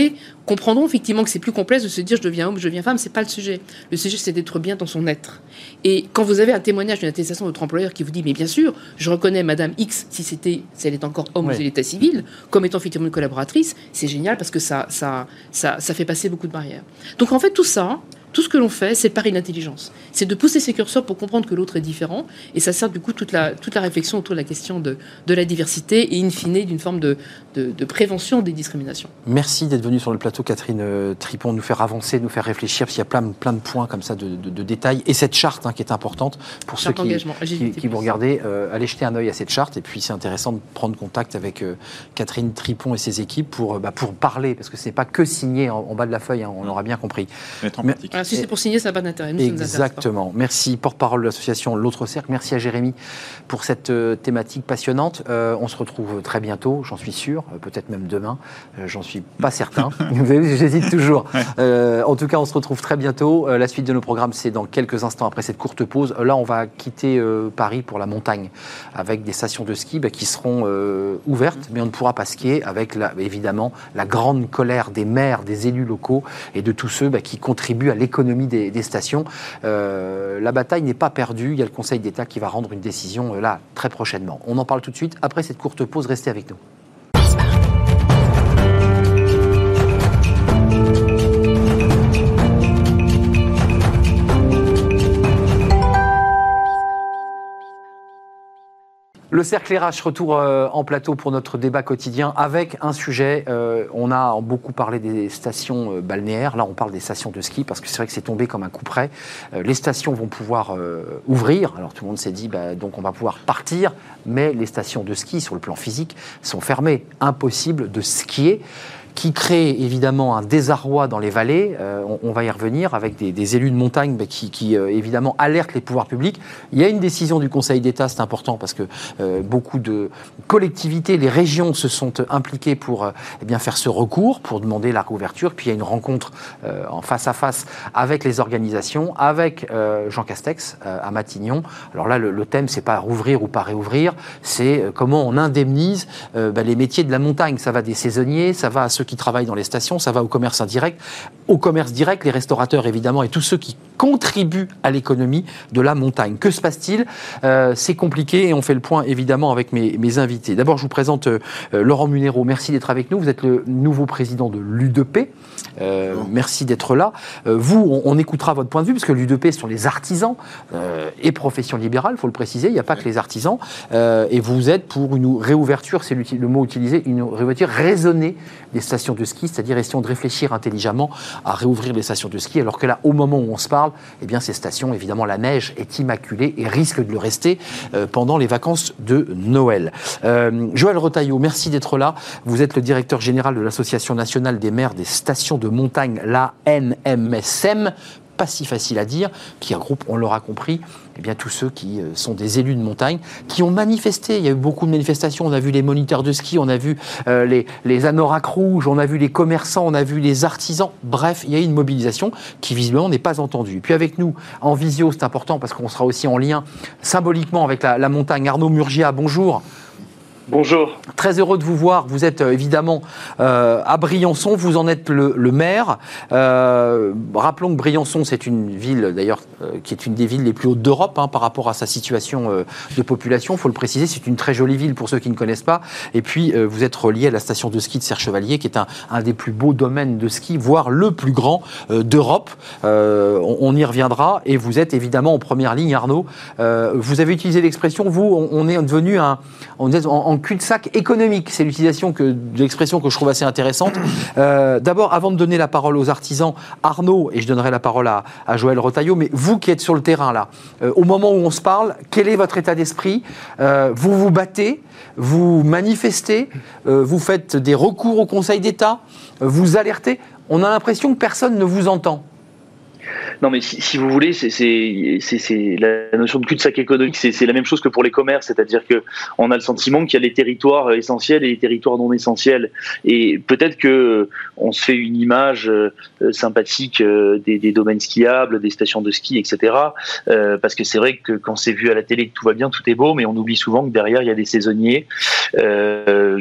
comprendront effectivement que c'est plus complexe de se dire je deviens homme, je deviens femme, c'est pas le sujet. Le sujet, c'est d'être bien dans son être. Et quand vous avez un témoignage, une attestation de votre employeur qui vous dit, mais bien sûr, je reconnais Madame X, si c'était, si elle est encore homme oui. l'état civil, comme étant effectivement une collaboratrice, c'est génial parce que ça, ça, ça, ça fait passer beaucoup de barrières. Donc en fait, tout ça, tout ce que l'on fait, c'est par l'intelligence. C'est de pousser ses curseurs pour comprendre que l'autre est différent. Et ça sert du coup toute la, toute la réflexion autour de la question de, de la diversité et in fine d'une forme de, de, prévention des discriminations. Merci d'être venue sur le plateau, Catherine euh, Tripon, nous faire avancer, nous faire réfléchir, parce qu'il y a plein, plein de points comme ça, de, détails. Et cette charte hein, qui est importante pour ceux qui, qui, vous regardez, euh, allez jeter un œil à cette charte. Et puis c'est intéressant de prendre contact avec euh, Catherine Tripon et ses équipes pour, bah, pour parler, parce que ce n'est pas que signé en, bas de la feuille, hein, on aura bien compris. Mais, si c'est pour signer, ça n'a pas d'intérêt. Exactement. Merci, porte-parole de l'association L'autre Cercle. Merci à Jérémy pour cette euh, thématique passionnante. Euh, on se retrouve très bientôt, j'en suis sûr, euh, peut-être même demain. j'en suis pas certain. J'hésite toujours. en tout cas, on se retrouve très bientôt. la suite de nos programmes, c'est dans quelques instants après cette courte pause. Là, on va quitter Paris pour la montagne avec des stations de ski bah, qui seront ouvertes, mais on ne pourra pas skier avec évidemment la grande colère des maires, des élus locaux et de tous ceux bah, qui contribuent à l'économie des, stations. Euh, la bataille n'est pas perdue. Il y a le Conseil d'État qui va rendre une décision euh, là très prochainement. On en parle tout de suite après cette courte pause. Restez avec nous. Le cercle RH, retour euh, en plateau pour notre débat quotidien avec un sujet. Euh, on a beaucoup parlé des stations euh, balnéaires. Là, on parle des stations de ski parce que c'est vrai que c'est tombé comme un coup près. les stations vont pouvoir ouvrir. Alors tout le monde s'est dit, bah, donc on va pouvoir partir, mais les stations de ski, sur le plan physique, sont fermées. Impossible de skier. Qui crée évidemment un désarroi dans les vallées. On, va y revenir avec des, élus de montagne bah, qui, évidemment alertent les pouvoirs publics. Il y a une décision du Conseil d'État, c'est important parce que beaucoup de collectivités, les régions se sont impliquées pour eh bien, faire ce recours, pour demander la réouverture. Puis il y a une rencontre en face à face avec les organisations, avec Jean Castex à Matignon. Alors là, le, le thème, c'est pas rouvrir ou pas réouvrir, c'est euh, comment on indemnise euh, bah, les métiers de la montagne. Ça va des saisonniers, ça va à ceux qui travaillent dans les stations, ça va au commerce indirect, au commerce direct, les restaurateurs évidemment, et tous ceux qui contribuent à l'économie de la montagne. Que se passe-t-il? Euh, C'est compliqué et on fait le point évidemment avec mes, invités. D'abord, je vous présente Laurent Munero. Merci d'être avec nous. Vous êtes le nouveau président de l'UDP. merci d'être là. vous, on, écoutera votre point de vue, parce que l'UDP sont les artisans et professions libérales, il faut le préciser. Il n'y a pas que les artisans. Euh, et vous êtes pour une réouverture, c'est le mot utilisé, une réouverture raisonnée des stations de ski, c'est-à-dire essayons de réfléchir intelligemment à réouvrir les stations de ski, alors que là, au moment où on se parle, eh bien, ces stations, évidemment, la neige est immaculée et risque de le rester euh, pendant les vacances de Noël. Euh, Joël Retailleau, merci d'être là. Vous êtes le directeur général de l'Association nationale des maires des stations de montagne, la NMSM pas si facile à dire, qui regroupe, on l'aura compris, eh bien, tous ceux qui euh, sont des élus de montagne, qui ont manifesté. Il y a eu beaucoup de manifestations. On a vu les moniteurs de ski, on a vu euh, les, les anoraks rouges, on a vu les commerçants, on a vu les artisans. Bref, il y a eu une mobilisation qui visiblement n'est pas entendue. puis avec nous, en visio, c'est important parce qu'on sera aussi en lien symboliquement avec la, la montagne. Arnaud Murgia, bonjour. Bonjour. Très heureux de vous voir. Vous êtes euh, évidemment euh, à Briançon, vous en êtes le, maire. Euh, rappelons que Briançon, c'est une ville d'ailleurs qui est une des villes les plus hautes d'Europe hein, par rapport à sa situation de population. Il faut le préciser, c'est une très jolie ville pour ceux qui ne connaissent pas. Et puis, vous êtes relié à la station de ski de Serre-Chevalier, qui est un, des plus beaux domaines de ski, voire le plus grand d'Europe. On, y reviendra. Et vous êtes évidemment en première ligne, Arnaud. vous avez utilisé l'expression, vous, on, est devenu un, cul-de-sac économique. C'est l'utilisation de l'expression que je trouve assez intéressante. Euh, d'abord, avant de donner la parole aux artisans, Arnaud, et je donnerai la parole à, Joël Rotaillot, mais vous qui êtes sur le terrain là, euh, au moment où on se parle, quel est votre état d'esprit? Euh, Vous vous battez Vous manifestez Vous faites des recours au Conseil d'État Vous alertez On a l'impression que personne ne vous entend. Non, mais si, vous voulez, c'est la notion de cul-de-sac économique, c'est la même chose que pour les commerces, c'est-à-dire que on a le sentiment qu'il y a les territoires essentiels et les territoires non essentiels, et peut-être que on se fait une image euh, sympathique euh, des, domaines skiables, des stations de ski, etc. Euh, parce que c'est vrai que quand c'est vu à la télé que tout va bien, tout est beau, mais on oublie souvent que derrière il y a des saisonniers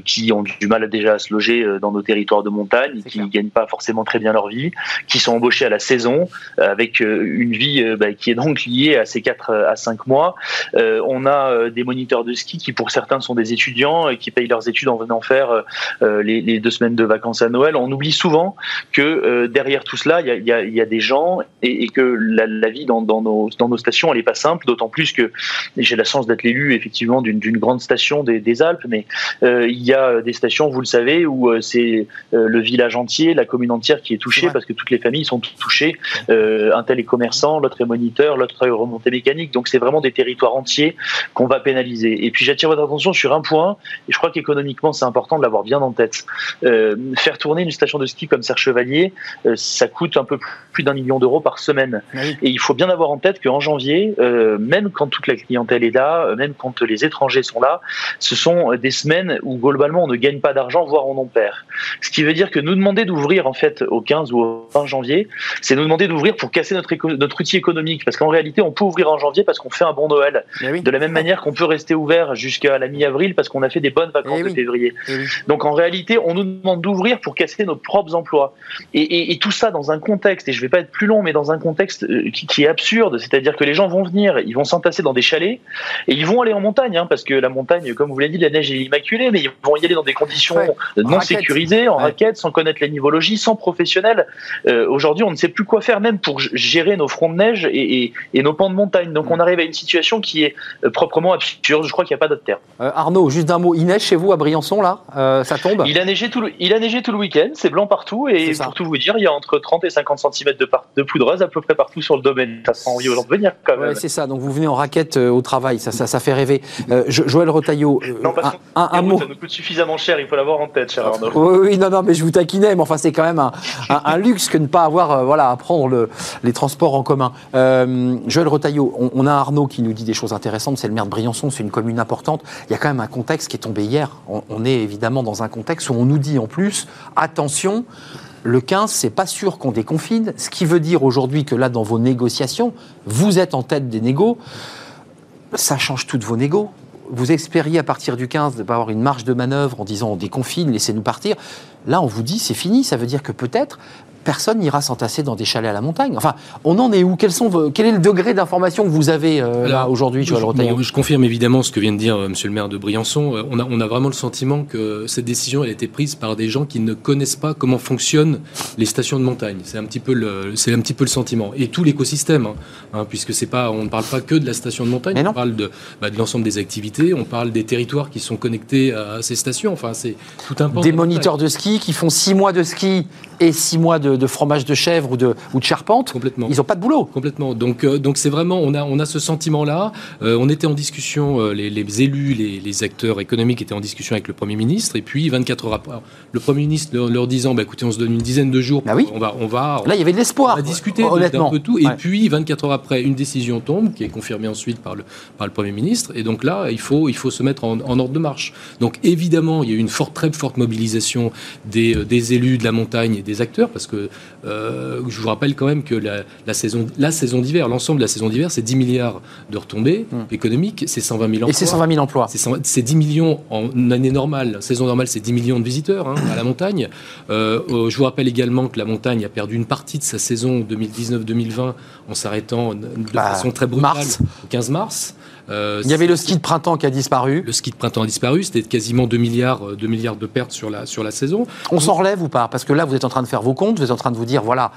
qui ont du mal déjà à se loger dans nos territoires de montagne, qui ne gagnent pas forcément très bien leur vie, qui sont embauchés à la saison avec euh, une vie euh, bah, qui est donc liée à ces 4 euh, à 5 mois. on a des moniteurs de ski qui pour certains sont des étudiants et qui payent leurs études en venant faire les, deux semaines de vacances à Noël. On oublie souvent que derrière tout cela, il y a, des gens et, que la, vie dans, nos, dans nos stations, elle n'est pas simple, d'autant plus que j'ai la chance d'être l'élu effectivement d'une grande station des, Alpes, mais il y a des stations, vous le savez, où c'est le village entier, la commune entière qui est touchée parce que toutes les familles sont touchées. Euh, un tel est commerçant, l'autre est moniteur, l'autre est remontée mécanique. Donc c'est vraiment des territoires entiers qu'on va pénaliser. Et puis j'attire votre attention sur un point, et je crois qu'économiquement c'est important de l'avoir bien en tête. Euh, faire tourner une station de ski comme Serre Chevalier, euh, ça coûte un peu plus d'un million d'euros par semaine. Et il faut bien avoir en tête qu'en janvier, même quand toute la clientèle est là, même quand les étrangers sont là, ce sont des semaines où globalement on ne gagne pas d'argent, voire on en perd. Ce qui veut dire que nous demander d'ouvrir en fait au 15 ou au 20 janvier, c'est nous demander d'ouvrir pour casser notre, notre outil économique. Parce qu'en réalité, on peut ouvrir en janvier parce qu'on fait un bon Noël. De la même manière qu'on peut rester ouvert jusqu'à la mi-avril parce qu'on a fait des bonnes vacances eh de février. Eh Donc en réalité, on nous demande d'ouvrir pour casser nos propres emplois. Et, tout ça dans un contexte, et je ne vais pas être plus long, mais dans un contexte euh, qui, est absurde. C'est-à-dire que les gens vont venir, ils vont s'entasser dans des chalets et ils vont aller en montagne. Hein, parce que la montagne, comme vous l'avez dit, la neige est immaculée, mais ils vont y aller dans des conditions non sécurisées, en raquette, sans connaître la nivologie, sans professionnel. Euh, aujourd'hui, on ne sait plus quoi faire, même pour gérer nos fronts de neige et, nos pans de montagne. Donc on arrive à une situation qui est proprement absurde. Je crois qu'il n'y a pas d'autre terme. Arnaud, juste d'un mot, il neige chez vous à Briançon là? Ça tombe? Il a neigé tout le, il a neigé tout le week-end, c'est blanc partout et pour tout vous dire, il y a entre 30 et 50 cm de, de poudreuse à peu près partout sur le domaine. Ça sent envie de venir quand même. c'est ça. Donc vous venez en raquette au travail, ça, ça, fait rêver. Joël Rotaillot, un, un, mot. Ça nous coûte suffisamment cher, il faut l'avoir en tête, cher Arnaud. Oui, oui, non, non, mais je vous taquinais, mais enfin, c'est quand même un, luxe que de ne pas avoir euh, voilà, à prendre le, les transports en commun. Euh, Joël Rotaillot, on, a Arnaud qui nous dit des choses intéressantes. C'est le maire de Briançon, c'est une commune importante. Il y a quand même un contexte qui est tombé hier. On, est évidemment dans un contexte où on nous dit en plus attention, le 15, c'est pas sûr qu'on déconfine. Ce qui veut dire aujourd'hui que là, dans vos négociations, vous êtes en tête des négos. Ça change toutes vos négos vous espériez à partir du 15 de pas avoir une marge de manœuvre en disant on déconfine, laissez-nous partir. Là, on vous dit c'est fini. Ça veut dire que peut-être personne n'ira s'entasser dans des chalets à la montagne. Enfin, on en est où? Quels sont Quel est le degré d'information que vous avez euh, là aujourd'hui, Joël Rotaillot Je confirme évidemment ce que vient de dire euh, Monsieur le maire de Briançon. Euh, on a, on a vraiment le sentiment que cette décision elle a été prise par des gens qui ne connaissent pas comment fonctionnent les stations de montagne. C'est un petit peu le, c'est un petit peu le sentiment. Et tout l'écosystème, hein, hein, puisque c'est pas, on ne parle pas que de la station de montagne, on parle de, bah, de l'ensemble des activités, on parle des territoires qui sont connectés à ces stations. Enfin, c'est tout un pan. Des moniteurs de ski qui font six mois de ski et six mois de, fromage de chèvre ou de, ou de charpente, Complètement. ils n'ont pas de boulot. Complètement. Donc, euh, donc c'est vraiment, on a, on a ce sentiment-là. Euh, on était en discussion, euh, les, élus, les, acteurs économiques étaient en discussion avec le Premier ministre, et puis 24 heures après, le Premier ministre leur, disant, bah, écoutez, on se donne une dizaine de jours, bah oui. on va, on va. Là, il y avait de l'espoir. On va discuter d'un peu tout, et puis 24 heures après, une décision tombe, qui est confirmée ensuite par le, par le Premier ministre, et donc là, il faut, il faut se mettre en, ordre de marche. Donc évidemment, il y a eu une forte, très forte mobilisation des, des élus de la montagne et des acteurs, parce que euh, je vous rappelle quand même que la, saison, la saison d'hiver, l'ensemble de la saison d'hiver, c'est 10 milliards de retombées hmm. économiques, c'est 120 000 emplois. Et c'est 120 000 emplois. C'est 10 millions en année normale. Saison normale, c'est 10 millions de visiteurs hein, à la montagne. Euh, euh, je vous rappelle également que la montagne a perdu une partie de sa saison 2019-2020 en s'arrêtant de bah, façon très brutale mars. au 15 mars. Euh, il y avait le ski de printemps qui a disparu. Le ski de printemps a disparu, c'était quasiment 2 milliards, 2 milliards de pertes sur la, sur la saison. On s'en relève ou pas? Parce que là, vous êtes en train de faire vos comptes, vous êtes en train de vous dire, voilà,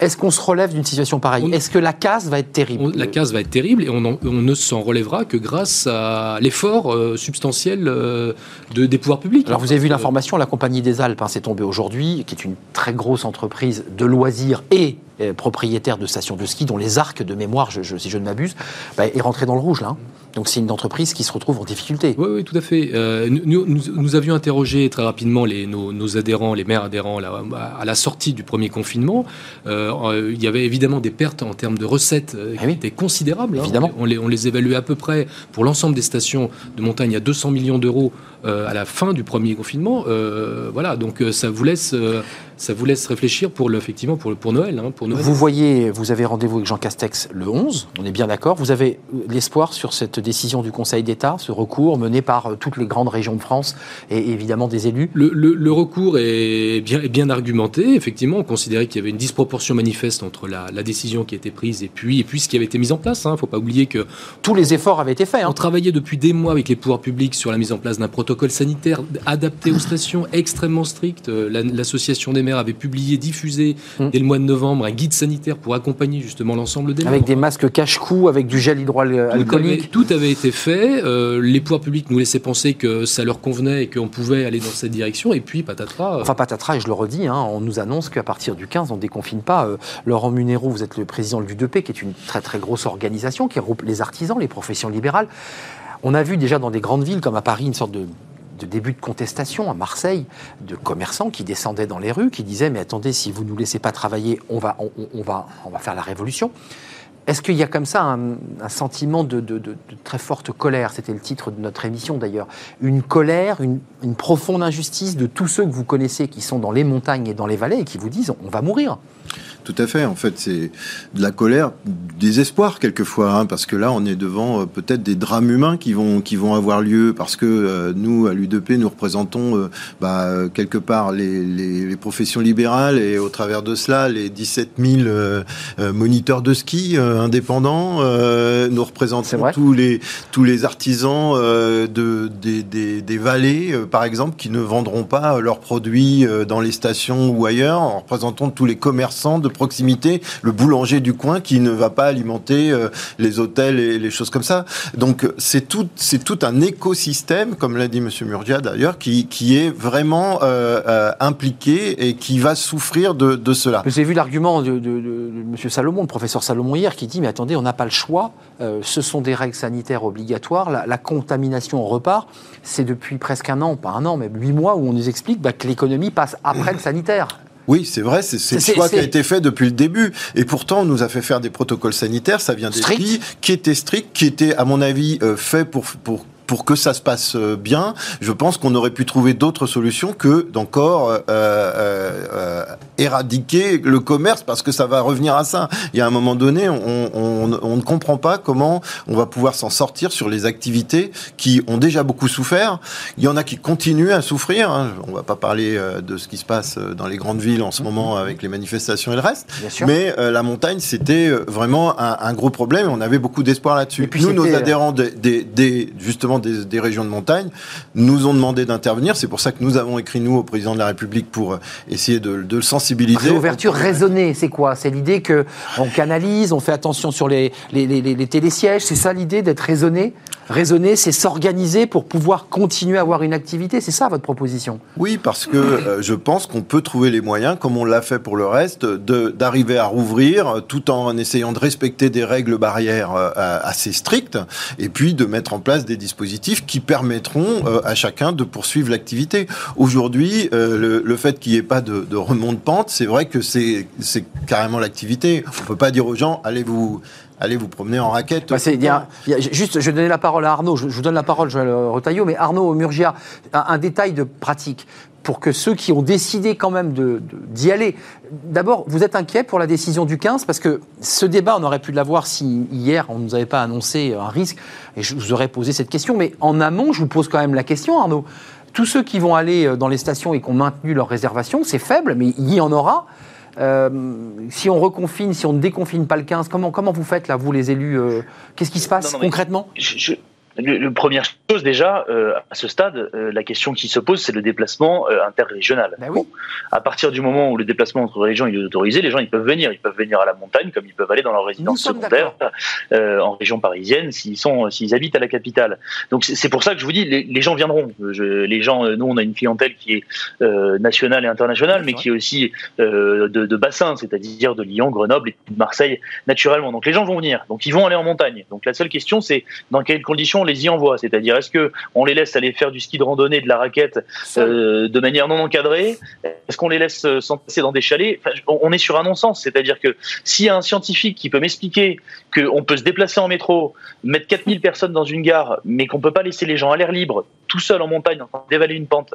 est-ce qu'on se relève d'une situation pareille? Est-ce que la casse va être terrible? La casse va être terrible et on, ne s'en relèvera que grâce à l'effort euh, substantiel euh, de, des pouvoirs publics. Alors vous avez vu l'information, la Compagnie des Alpes, hein, c'est tombé aujourd'hui, qui est une très grosse entreprise de loisirs et propriétaire de stations de ski dont les arcs de mémoire, je, si je ne m'abuse, bah, est rentré dans le rouge là. Hein. Donc c'est une entreprise qui se retrouve en difficulté. Oui, oui tout à fait. Euh, nous, nous, avions interrogé très rapidement les, nos, adhérents, les maires adhérents à la sortie du premier confinement. Euh, il y avait évidemment des pertes en termes de recettes euh, ah qui étaient considérables. Hein. Évidemment. On, les, on les évaluait à peu près pour l'ensemble des stations de montagne à 200 millions d'euros à la fin du premier confinement. voilà, donc ça vous laisse ça vous laisse réfléchir pour le, effectivement pour, pour Noël, hein, pour Vous voyez, vous avez rendez-vous avec Jean Castex le 11, on est bien d'accord. Vous avez l'espoir sur cette décision du Conseil d'État, ce recours mené par euh, toutes les grandes régions de France et évidemment des élus? Le, recours est bien, bien argumenté. Effectivement, on considérait qu'il y avait une disproportion manifeste entre la, décision qui a été prise et puis, et puis ce qui avait été mis en place. Il hein. ne faut pas oublier que... Tous les efforts avaient été faits. Hein. On travaillait depuis des mois avec les pouvoirs publics sur la mise en place d'un protocole sanitaire adapté aux stations, extrêmement strict. Euh, l'association des maires avait publié, diffusé mm. dès le mois de novembre un guide sanitaire pour accompagner justement l'ensemble des Avec des masques cache-cou, avec du gel hydroalcoolique. Tout, tout, avait été fait. Euh, les pouvoirs publics nous laissaient penser que ça leur convenait et qu'on pouvait aller dans cette direction. Et puis, patatras. Euh, enfin, patatras, et je le redis, hein, on nous annonce qu'à partir du 15, on ne déconfine pas. Euh, Laurent Munero, vous êtes le président de l'UDP, qui est une très très grosse organisation qui regroupe les artisans, les professions libérales. On a vu déjà dans des grandes villes comme à Paris une sorte de début de contestation à Marseille de commerçants qui descendaient dans les rues, qui disaient mais attendez, si vous ne nous laissez pas travailler, on va, on, va, on va faire la révolution. Est-ce qu'il y a comme ça un, sentiment de, très forte colère? C'était le titre de notre émission d'ailleurs. Une colère, une, profonde injustice de tous ceux que vous connaissez qui sont dans les montagnes et dans les vallées et qui vous disent on va mourir. Tout à fait. En fait, c'est de la colère, des espoirs quelquefois, hein, parce que là, on est devant euh, peut-être des drames humains qui vont qui vont avoir lieu, parce que euh, nous, à l'UDP, nous représentons euh, bah, quelque part les, les, professions libérales et au travers de cela, les 17 000 moniteurs de ski indépendants. nous représentons tous les tous les artisans de des, des, des vallées, par exemple, qui ne vendront pas leurs produits dans les stations ou ailleurs. En représentant tous les commerçants de proximité, le boulanger du coin qui ne va pas alimenter euh, les hôtels et les choses comme ça. Donc c'est tout, c'est tout un écosystème, comme l'a dit Monsieur Murgia d'ailleurs, qui, est vraiment euh, euh, impliqué et qui va souffrir de, de cela. J'ai vu l'argument de, de, de, Monsieur Salomon, le professeur Salomon hier, qui dit mais attendez, on n'a pas le choix. ce sont des règles sanitaires obligatoires. La, la contamination repart. C'est depuis presque un an, pas un an, mais huit mois, où on nous explique bah, que l'économie passe après le sanitaire. Oui, c'est vrai, c'est le choix qui a été fait depuis le début. Et pourtant, on nous a fait faire des protocoles sanitaires, ça vient des pays qui étaient stricts, qui étaient, à mon avis, euh, faits pour, pour pour que ça se passe euh, bien, je pense qu'on aurait pu trouver d'autres solutions que d'encore euh, euh, éradiquer le commerce parce que ça va revenir à ça. Il y a un moment donné, on, on, on ne comprend pas comment on va pouvoir s'en sortir sur les activités qui ont déjà beaucoup souffert. Il y en a qui continuent à souffrir. Hein. On va pas parler de ce qui se passe dans les grandes villes en ce moment avec les manifestations et le reste. Mais la montagne, c'était vraiment un, un, gros problème. On avait beaucoup d'espoir là-dessus. Nous, nos adhérents des, des, des justement des, régions de montagne nous ont demandé d'intervenir. C'est pour ça que nous avons écrit, nous, au président de la République pour euh, essayer de, le sensibiliser. L'ouverture raisonnée, c'est quoi? C'est l'idée qu'on canalise, on fait attention sur les, les, les télésièges. C'est ça l'idée d'être raisonné? Raisonner, c'est s'organiser pour pouvoir continuer à avoir une activité. C'est ça votre proposition? Oui, parce que euh, je pense qu'on peut trouver les moyens, comme on l'a fait pour le reste, d'arriver à rouvrir tout en essayant de respecter des règles barrières euh, assez strictes et puis de mettre en place des dispositifs qui permettront euh, à chacun de poursuivre l'activité. Aujourd'hui, le, fait qu'il n'y ait pas de, remont de pente, c'est vrai que c'est carrément l'activité. On ne peut pas dire aux gens, allez vous allez vous promener en raquette. Bah, juste, je donner la parole à Arnaud. Je, vous donne la parole, Joël Retailleau, mais Arnaud Murgia, un, détail de pratique pour que ceux qui ont décidé quand même d'y aller. D'abord, vous êtes inquiet pour la décision du 15 parce que ce débat, on aurait pu l'avoir si hier on ne nous avait pas annoncé un risque et je vous aurais posé cette question. Mais en amont, je vous pose quand même la question, Arnaud. Tous ceux qui vont aller dans les stations et qui ont maintenu leur réservation, c'est faible, mais il y en aura. Euh, si on reconfine, si on ne déconfine pas le 15, comment, comment vous faites là, vous les élus euh, Qu'est-ce qui se passe concrètement? Le, première chose déjà, euh, à ce stade, euh, la question qui se pose, c'est le déplacement euh, interrégional. Oui. À partir du moment où le déplacement entre régions est autorisé, les gens ils peuvent venir, ils peuvent venir à la montagne comme ils peuvent aller dans leur résidence secondaire en région parisienne s'ils sont, s'ils habitent à la capitale. Donc c'est pour ça que je vous dis, les, les gens viendront. Je, les gens, nous on a une clientèle qui est nationale et internationale, mais qui est aussi de, de bassin, c'est-à-dire de Lyon, Grenoble et de Marseille naturellement. Donc les gens vont venir, donc ils vont aller en montagne. Donc la seule question c'est dans quelles conditions on les y envoie. C'est-à-dire, est-ce que on les laisse aller faire du ski de randonnée, de la raquette euh, de manière non encadrée? Est-ce qu'on les laisse euh, s'entasser dans des chalets? On est sur un non-sens. C'est-à-dire que s'il y a un scientifique qui peut m'expliquer qu'on peut se déplacer en métro, mettre 4000 personnes dans une gare, mais qu'on peut pas laisser les gens à l'air libre, tout seul en montagne, en train d'évaluer une pente,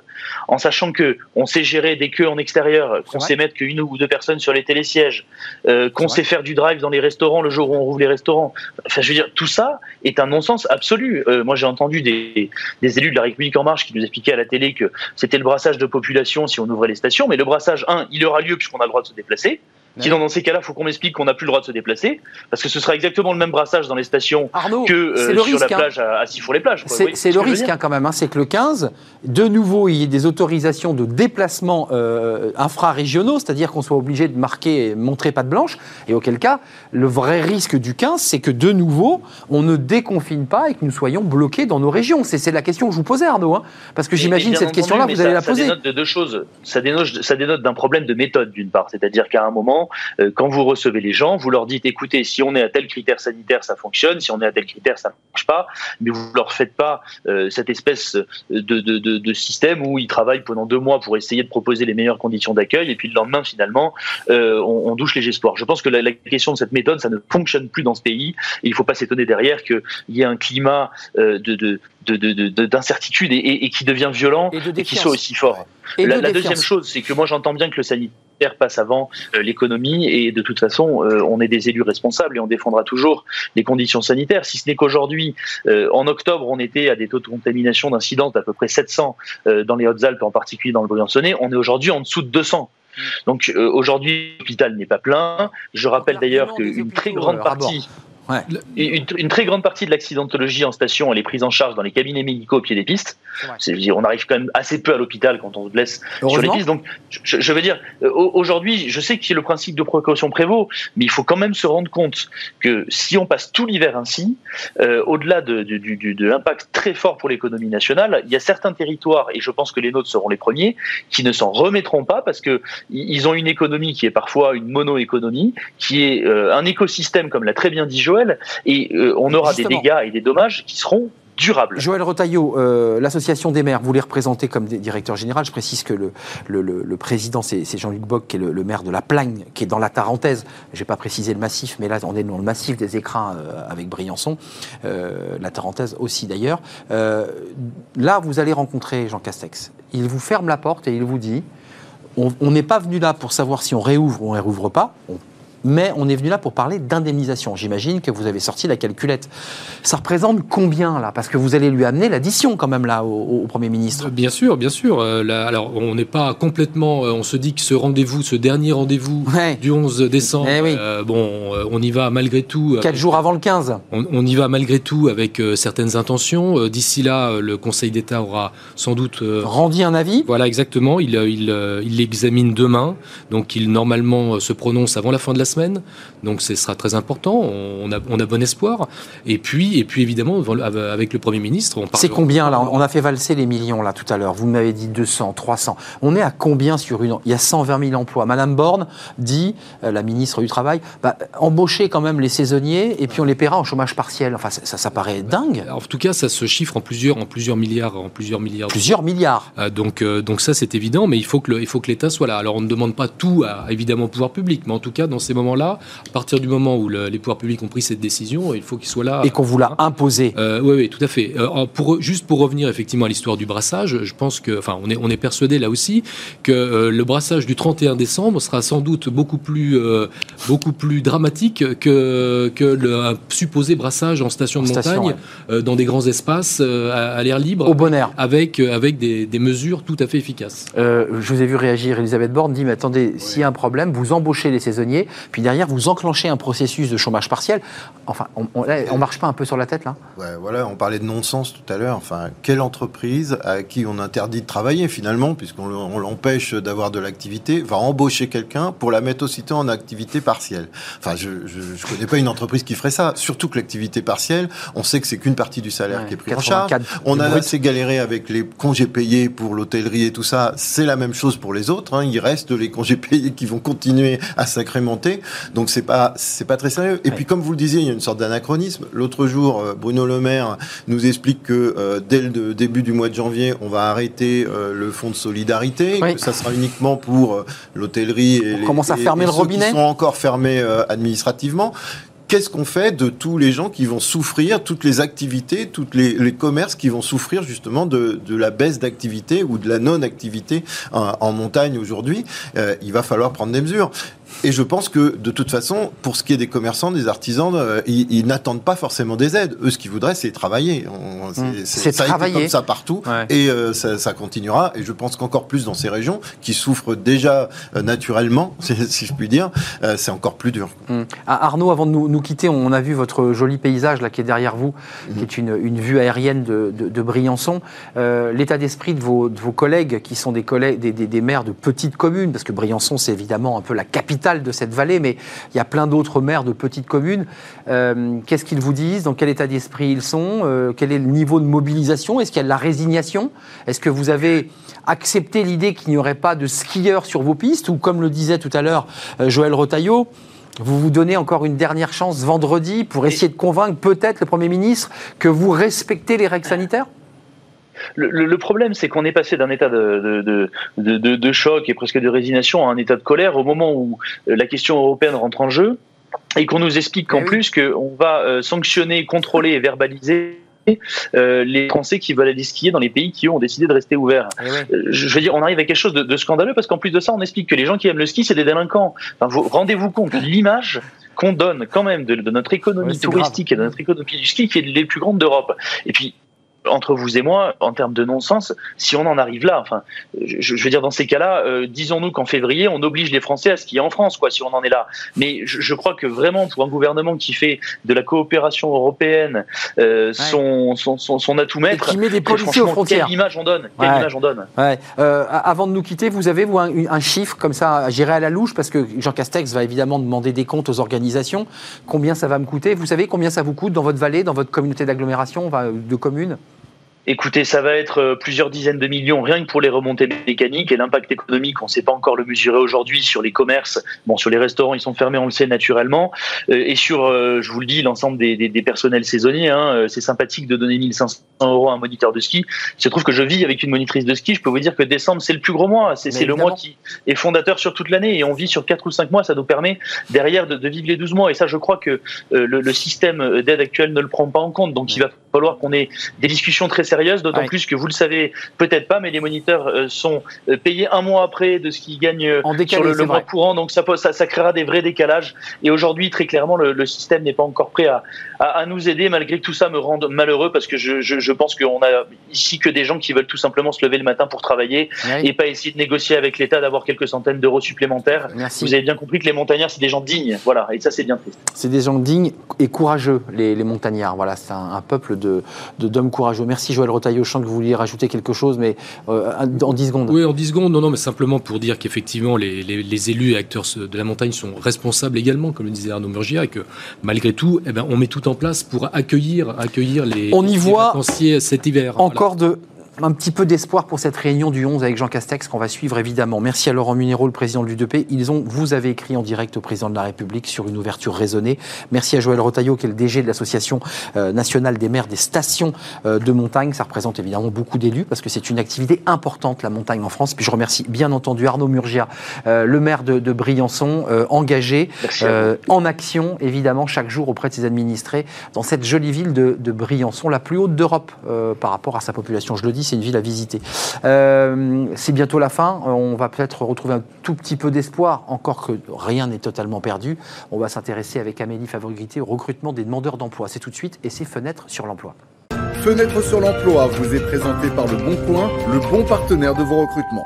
en sachant que on sait gérer des queues en extérieur, qu'on sait mettre qu'une ou deux personnes sur les télésièges, euh, qu'on sait faire du drive dans les restaurants le jour où on rouvre les restaurants. Enfin, je veux dire, tout ça est un non-sens absolu. Euh, moi, j'ai entendu des, des, élus de la République en marche qui nous expliquaient à la télé que c'était le brassage de population si on ouvrait les stations, mais le brassage, un, il aura lieu puisqu'on a le droit de se déplacer. Sinon, dans ces cas-là, il faut qu'on m'explique qu'on n'a plus le droit de se déplacer, parce que ce sera exactement le même brassage dans les stations que euh, sur la hein. plage à, à les plages C'est le risque hein, quand même, hein, c'est que le 15, de nouveau, il y ait des autorisations de déplacement euh, infrarégionaux, c'est-à-dire qu'on soit obligé de marquer, montrer pas de blanche, et auquel cas, le vrai risque du 15, c'est que de nouveau, on ne déconfine pas et que nous soyons bloqués dans nos régions. C'est la question que je vous posais, Arnaud, parce que j'imagine cette question-là, vous allez la poser. Ça dénote de deux choses. Ça dénote, ça dénote d'un problème de méthode, d'une part, c'est-à-dire qu'à un moment, euh, quand vous recevez les gens, vous leur dites écoutez, si on est à tel critère sanitaire, ça fonctionne, si on est à tel critère, ça ne marche pas, mais vous leur faites pas euh, cette espèce de, de, de, de, système où ils travaillent pendant deux mois pour essayer de proposer les meilleures conditions d'accueil, et puis le lendemain, finalement, euh, on, on, douche les espoirs. Je pense que la, la, question de cette méthode, ça ne fonctionne plus dans ce pays, et il ne faut pas s'étonner derrière qu'il y ait un climat de, de d'incertitude et, et, qui devient violent et, qui soit aussi fort. la, la deuxième chose, c'est que moi j'entends bien que le sanitaire passe avant euh, l'économie et de toute façon, euh, on est des élus responsables et on défendra toujours les conditions sanitaires. Si ce n'est qu'aujourd'hui, euh, en octobre, on était à des taux de contamination d'incidents d'à peu près 700 dans les Hautes-Alpes, en particulier dans le Briançonnais. On est aujourd'hui en dessous de 200. Donc aujourd'hui, l'hôpital n'est pas plein. Je rappelle d'ailleurs qu'une très grande partie Une, très grande partie de l'accidentologie en station, elle est prise en charge dans les cabinets médicaux au pied des pistes. on arrive quand même assez peu à l'hôpital quand on se laisse sur les pistes. Donc, je, veux dire, euh, aujourd'hui, je sais que le principe de précaution prévaut, mais il faut quand même se rendre compte que si on passe tout l'hiver ainsi, euh, au-delà de, de l'impact très fort pour l'économie nationale, il y a certains territoires, et je pense que les nôtres seront les premiers, qui ne s'en remettront pas parce que ils ont une économie qui est parfois une mono-économie, qui est euh, un écosystème, comme l'a très bien dit Joël, et euh, on aura des dégâts et des dommages qui seront durables. Joël Rotaillot, euh, l'association des maires, vous les représentez comme directeur général. Je précise que le, le, président, c'est Jean-Luc Bock, qui est le, maire de la Plagne, qui est dans la Tarentaise. Je n'ai pas précisé le massif, mais là, on est dans le massif des écrins avec Briançon, la Tarentaise aussi d'ailleurs. là, vous allez rencontrer Jean Castex. Il vous ferme la porte et il vous dit on n'est pas venu là pour savoir si on réouvre ou on ne réouvre pas mais on est venu là pour parler d'indemnisation. J'imagine que vous avez sorti la calculette. Ça représente combien là? Parce que vous allez lui amener l'addition quand même là au, Premier ministre. Bien sûr, bien sûr. Euh, alors on n'est pas complètement. Euh, on se dit que ce rendez-vous, ce dernier rendez-vous du 11 décembre, eh euh, bon, on y va malgré tout. Quatre jours avant le 15. On, y va malgré tout avec certaines intentions. D'ici là, le Conseil d'État aura sans doute rendu un avis. Voilà, exactement. Il il l'examine demain, donc il normalement se prononce avant la fin de la semaine donc ce sera très important. On a, on a bon espoir. Et puis, et puis évidemment, avec le Premier ministre, on C'est combien là? On a fait valser les millions là tout à l'heure. Vous m'avez dit 200, 300. On est à combien sur une Il y a 120 000 emplois. Madame Borne dit, euh, la ministre du Travail, bah, embaucher quand même les saisonniers et puis on les paiera en chômage partiel. Enfin, ça, ça, paraît dingue. En tout cas, ça se chiffre en plusieurs, en plusieurs milliards, en plusieurs milliards. Plusieurs milliards. Euh, donc, euh, donc ça, c'est évident, mais il faut que l'État soit là. Alors, on ne demande pas tout à évidemment pouvoir public, mais en tout cas, dans ces moments là à partir du moment où les pouvoirs publics ont pris cette décision, il faut qu'ils soient là. Et qu'on vous l'a imposé. Euh, oui, oui, tout à fait. Euh, pour, juste pour revenir effectivement à l'histoire du brassage, je pense que, enfin, on est, on est persuadé là aussi que euh, le brassage du 31 décembre sera sans doute beaucoup plus, beaucoup plus dramatique que, que le supposé brassage en station de montagne dans des grands espaces à, l'air libre. Au bon air. Avec, avec des, des mesures tout à fait efficaces. je vous ai vu réagir. Elisabeth Borne dit Mais attendez, s'il y a un problème, vous embauchez les saisonniers, puis derrière, vous enclenchez un processus de chômage partiel. Enfin, on ne marche pas un peu sur la tête, là ouais, Voilà, on parlait de non-sens tout à l'heure. Enfin, quelle entreprise à qui on interdit de travailler, finalement, puisqu'on l'empêche d'avoir de l'activité, va embaucher quelqu'un pour la mettre aussitôt en activité partielle Enfin, je ne connais pas une entreprise qui ferait ça. Surtout que l'activité partielle, on sait que c'est qu'une partie du salaire qui est prise en charge. On a assez galéré avec les congés payés pour l'hôtellerie et tout ça. C'est la même chose pour les autres. Hein. Il reste les congés payés qui vont continuer à s'incrémenter. Donc c'est pas c'est pas très sérieux. Et puis comme vous le disiez, il y a une sorte d'anachronisme. L'autre jour, euh, Bruno Le Maire nous explique que euh, dès le début du mois de janvier, on va arrêter euh, le fonds de solidarité, que ça sera uniquement pour l'hôtellerie et on commence à fermer le robinet. Qui sont encore fermés administrativement qu'est-ce qu'on fait de tous les gens qui vont souffrir, toutes les activités, tous les, commerces qui vont souffrir justement de, la baisse d'activité ou de la non-activité en, montagne aujourd'hui? Il va falloir prendre des mesures. Et je pense que de toute façon, pour ce qui est des commerçants, des artisans, euh, ils, n'attendent pas forcément des aides. Eux, ce qu'ils voudraient, c'est travailler. C'est ça travailler. A été comme ça partout, et euh, ça, continuera. Et je pense qu'encore plus dans ces régions qui souffrent déjà euh, naturellement, si je puis dire, c'est encore plus dur. Hum. Ah, Arnaud, avant de nous, quitter, on a vu votre joli paysage là qui est derrière vous, qui est une, vue aérienne de, de, Briançon. L'état d'esprit de vos, de vos collègues, qui sont des collègues, des, des maires de petites communes, parce que Briançon, c'est évidemment un peu la capitale de cette vallée, mais il y a plein d'autres maires de petites communes. Euh, qu'est-ce qu'ils vous disent? Dans quel état d'esprit ils sont? Euh, Quel est le niveau de mobilisation? Est-ce qu'il y a de la résignation? Est-ce que vous avez accepté l'idée qu'il n'y aurait pas de skieurs sur vos pistes? Ou comme le disait tout à l'heure euh, Joël Rotaillot, vous vous donnez encore une dernière chance vendredi pour essayer de convaincre peut-être le Premier ministre que vous respectez les règles sanitaires? Le, problème, c'est qu'on est passé d'un état de, de, choc et presque de résignation à un état de colère au moment où euh, la question européenne rentre en jeu et qu'on nous explique qu'en eh plus qu'on va euh, sanctionner, contrôler et verbaliser euh, les Français qui veulent aller skier dans les pays qui ont décidé de rester ouverts. Eh je veux dire, on arrive à quelque chose de, scandaleux parce qu'en plus de ça, on explique que les gens qui aiment le ski, c'est des délinquants. Rendez-vous compte de l'image qu'on donne quand même de, notre économie touristique et de notre économie du ski qui est les plus grandes d'Europe. Et puis, entre vous et moi, en termes de non-sens, si on en arrive là, enfin, je, veux dire, dans ces cas-là, euh, disons-nous qu'en février, on oblige les Français à skier en France, quoi, si on en est là. Mais je, crois que vraiment, pour un gouvernement qui fait de la coopération européenne euh, son, son, son, atout maître, et qui met des policiers aux frontières. Quelle image on donne Quelle image on donne ouais. euh, Avant de nous quitter, vous avez vous, un, un chiffre comme ça, j'irai à la louche, parce que Jean Castex va évidemment demander des comptes aux organisations. Combien ça va me coûter? Vous savez combien ça vous coûte dans votre vallée, dans votre communauté d'agglomération, de communes? Écoutez, ça va être euh, plusieurs dizaines de millions rien que pour les remontées mécaniques et l'impact économique, on ne sait pas encore le mesurer aujourd'hui sur les commerces. Bon, sur les restaurants, ils sont fermés, on le sait naturellement. Euh, et sur, euh, je vous le dis, l'ensemble des, des, personnels saisonniers, hein, c'est sympathique de donner 1500 euros à un moniteur de ski. Il se trouve que je vis avec une monitrice de ski. Je peux vous dire que décembre, c'est le plus gros mois. C'est le mois qui est fondateur sur toute l'année et on vit sur 4 ou 5 mois. Ça nous permet derrière de, de vivre les 12 mois. Et ça, je crois que le, le, système d'aide actuel ne le prend pas en compte. Donc, il va falloir qu'on ait des discussions très sérieuses, d'autant plus que vous le savez peut-être pas, mais les moniteurs euh, sont euh, payés un mois après de ce qu'ils gagnent euh, sur le, mois courant, donc ça, ça, ça, créera des vrais décalages. Et aujourd'hui, très clairement, le, système n'est pas encore prêt à, à, nous aider, malgré que tout ça me rende malheureux, parce que je, je, je pense qu'on a ici que des gens qui veulent tout simplement se lever le matin pour travailler et pas essayer de négocier avec l'État d'avoir quelques centaines d'euros supplémentaires. Vous avez bien compris que les montagnards, c'est des gens dignes, voilà, et ça, c'est bien triste. C'est des gens dignes et courageux, les, les montagnards. Voilà, c'est un, un, peuple de d'hommes courageux. Merci Joël Rotaillot. Je sens que vous vouliez rajouter quelque chose, mais euh, en 10 secondes. Oui, en 10 secondes. Non, non, mais simplement pour dire qu'effectivement, les, les, élus et acteurs de la montagne sont responsables également, comme le disait Arnaud Murgia, et que malgré tout, eh ben, on met tout en place pour accueillir, accueillir les, on y voit cet hiver. Encore de un petit peu d'espoir pour cette réunion du 11 avec Jean Castex qu'on va suivre évidemment. Merci à Laurent Munero, le président de l'UDP. Ils ont, vous avez écrit en direct au président de la République sur une ouverture raisonnée. Merci à Joël Rotaillot, qui est le DG de l'Association euh, nationale des maires des stations euh, de montagne. Ça représente évidemment beaucoup d'élus parce que c'est une activité importante, la montagne en France. Puis je remercie bien entendu Arnaud Murgia, euh, le maire de, de Briançon, engagé en action évidemment chaque jour auprès de ses administrés dans cette jolie ville de, de Briançon, la plus haute d'Europe par rapport à sa population. Je le dis, c'est une ville à visiter. Euh, c'est bientôt la fin. On va peut-être retrouver un tout petit peu d'espoir, encore que rien n'est totalement perdu. On va s'intéresser avec Amélie Favorité au recrutement des demandeurs d'emploi. C'est tout de suite et c'est Fenêtre sur l'emploi. Fenêtre sur l'emploi vous est présenté par Le Bon Coin, le bon partenaire de vos recrutements.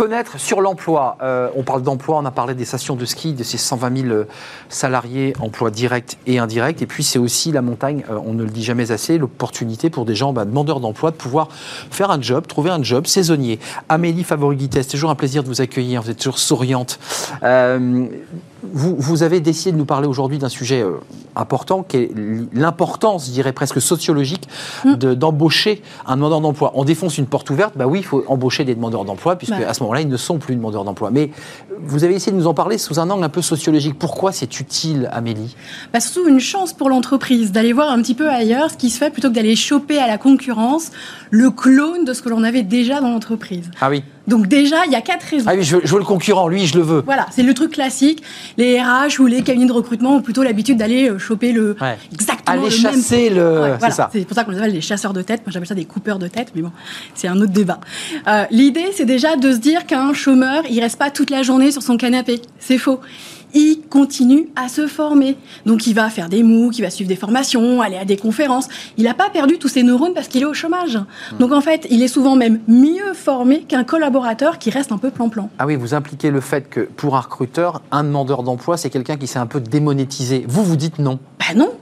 Fenêtre sur l'emploi. Euh, on parle d'emploi, on a parlé des stations de ski, de ces 120 000 euh, salariés, emplois directs et indirects. Et puis c'est aussi la montagne, euh, on ne le dit jamais assez, l'opportunité pour des gens bah, demandeurs d'emploi de pouvoir faire un job, trouver un job saisonnier. Amélie Favori-Guittet, c'est toujours un plaisir de vous accueillir, vous êtes toujours souriante. Vous, avez décidé de nous parler aujourd'hui d'un sujet euh, important, qui est l'importance, je dirais presque sociologique, mm. d'embaucher un demandeur d'emploi. On défonce une porte ouverte, bah oui, il faut embaucher des demandeurs d'emploi, puisque bah. à ce moment-là, ils ne sont plus demandeurs d'emploi. Mais vous avez essayé de nous en parler sous un angle un peu sociologique. Pourquoi c'est utile, Amélie? Bah Surtout une chance pour l'entreprise d'aller voir un petit peu ailleurs ce qui se fait plutôt que d'aller choper à la concurrence le clone de ce que l'on avait déjà dans l'entreprise. Ah oui. Donc déjà, il y a quatre raisons. Ah oui, je veux, le concurrent, lui, je le veux. Voilà, c'est le truc classique. Les RH ou les cabinets de recrutement ont plutôt l'habitude d'aller euh, choper le exactement aller le chasser le. c'est ça. C'est pour ça qu'on les appelle les chasseurs de tête. Moi, j'appelle ça des coupeurs de tête, mais bon, c'est un autre débat. Euh, l'idée, c'est déjà de se dire qu'un chômeur, il reste pas toute la journée sur son canapé. C'est faux il continue à se former. Donc il va faire des MOOC, il va suivre des formations, aller à des conférences. Il n'a pas perdu tous ses neurones parce qu'il est au chômage. Hmm. Donc en fait, il est souvent même mieux formé qu'un collaborateur qui reste un peu plan-plan. Ah oui, vous impliquez le fait que pour un recruteur, un demandeur d'emploi, c'est quelqu'un qui s'est un peu démonétisé. Vous, vous dites non? Ben non,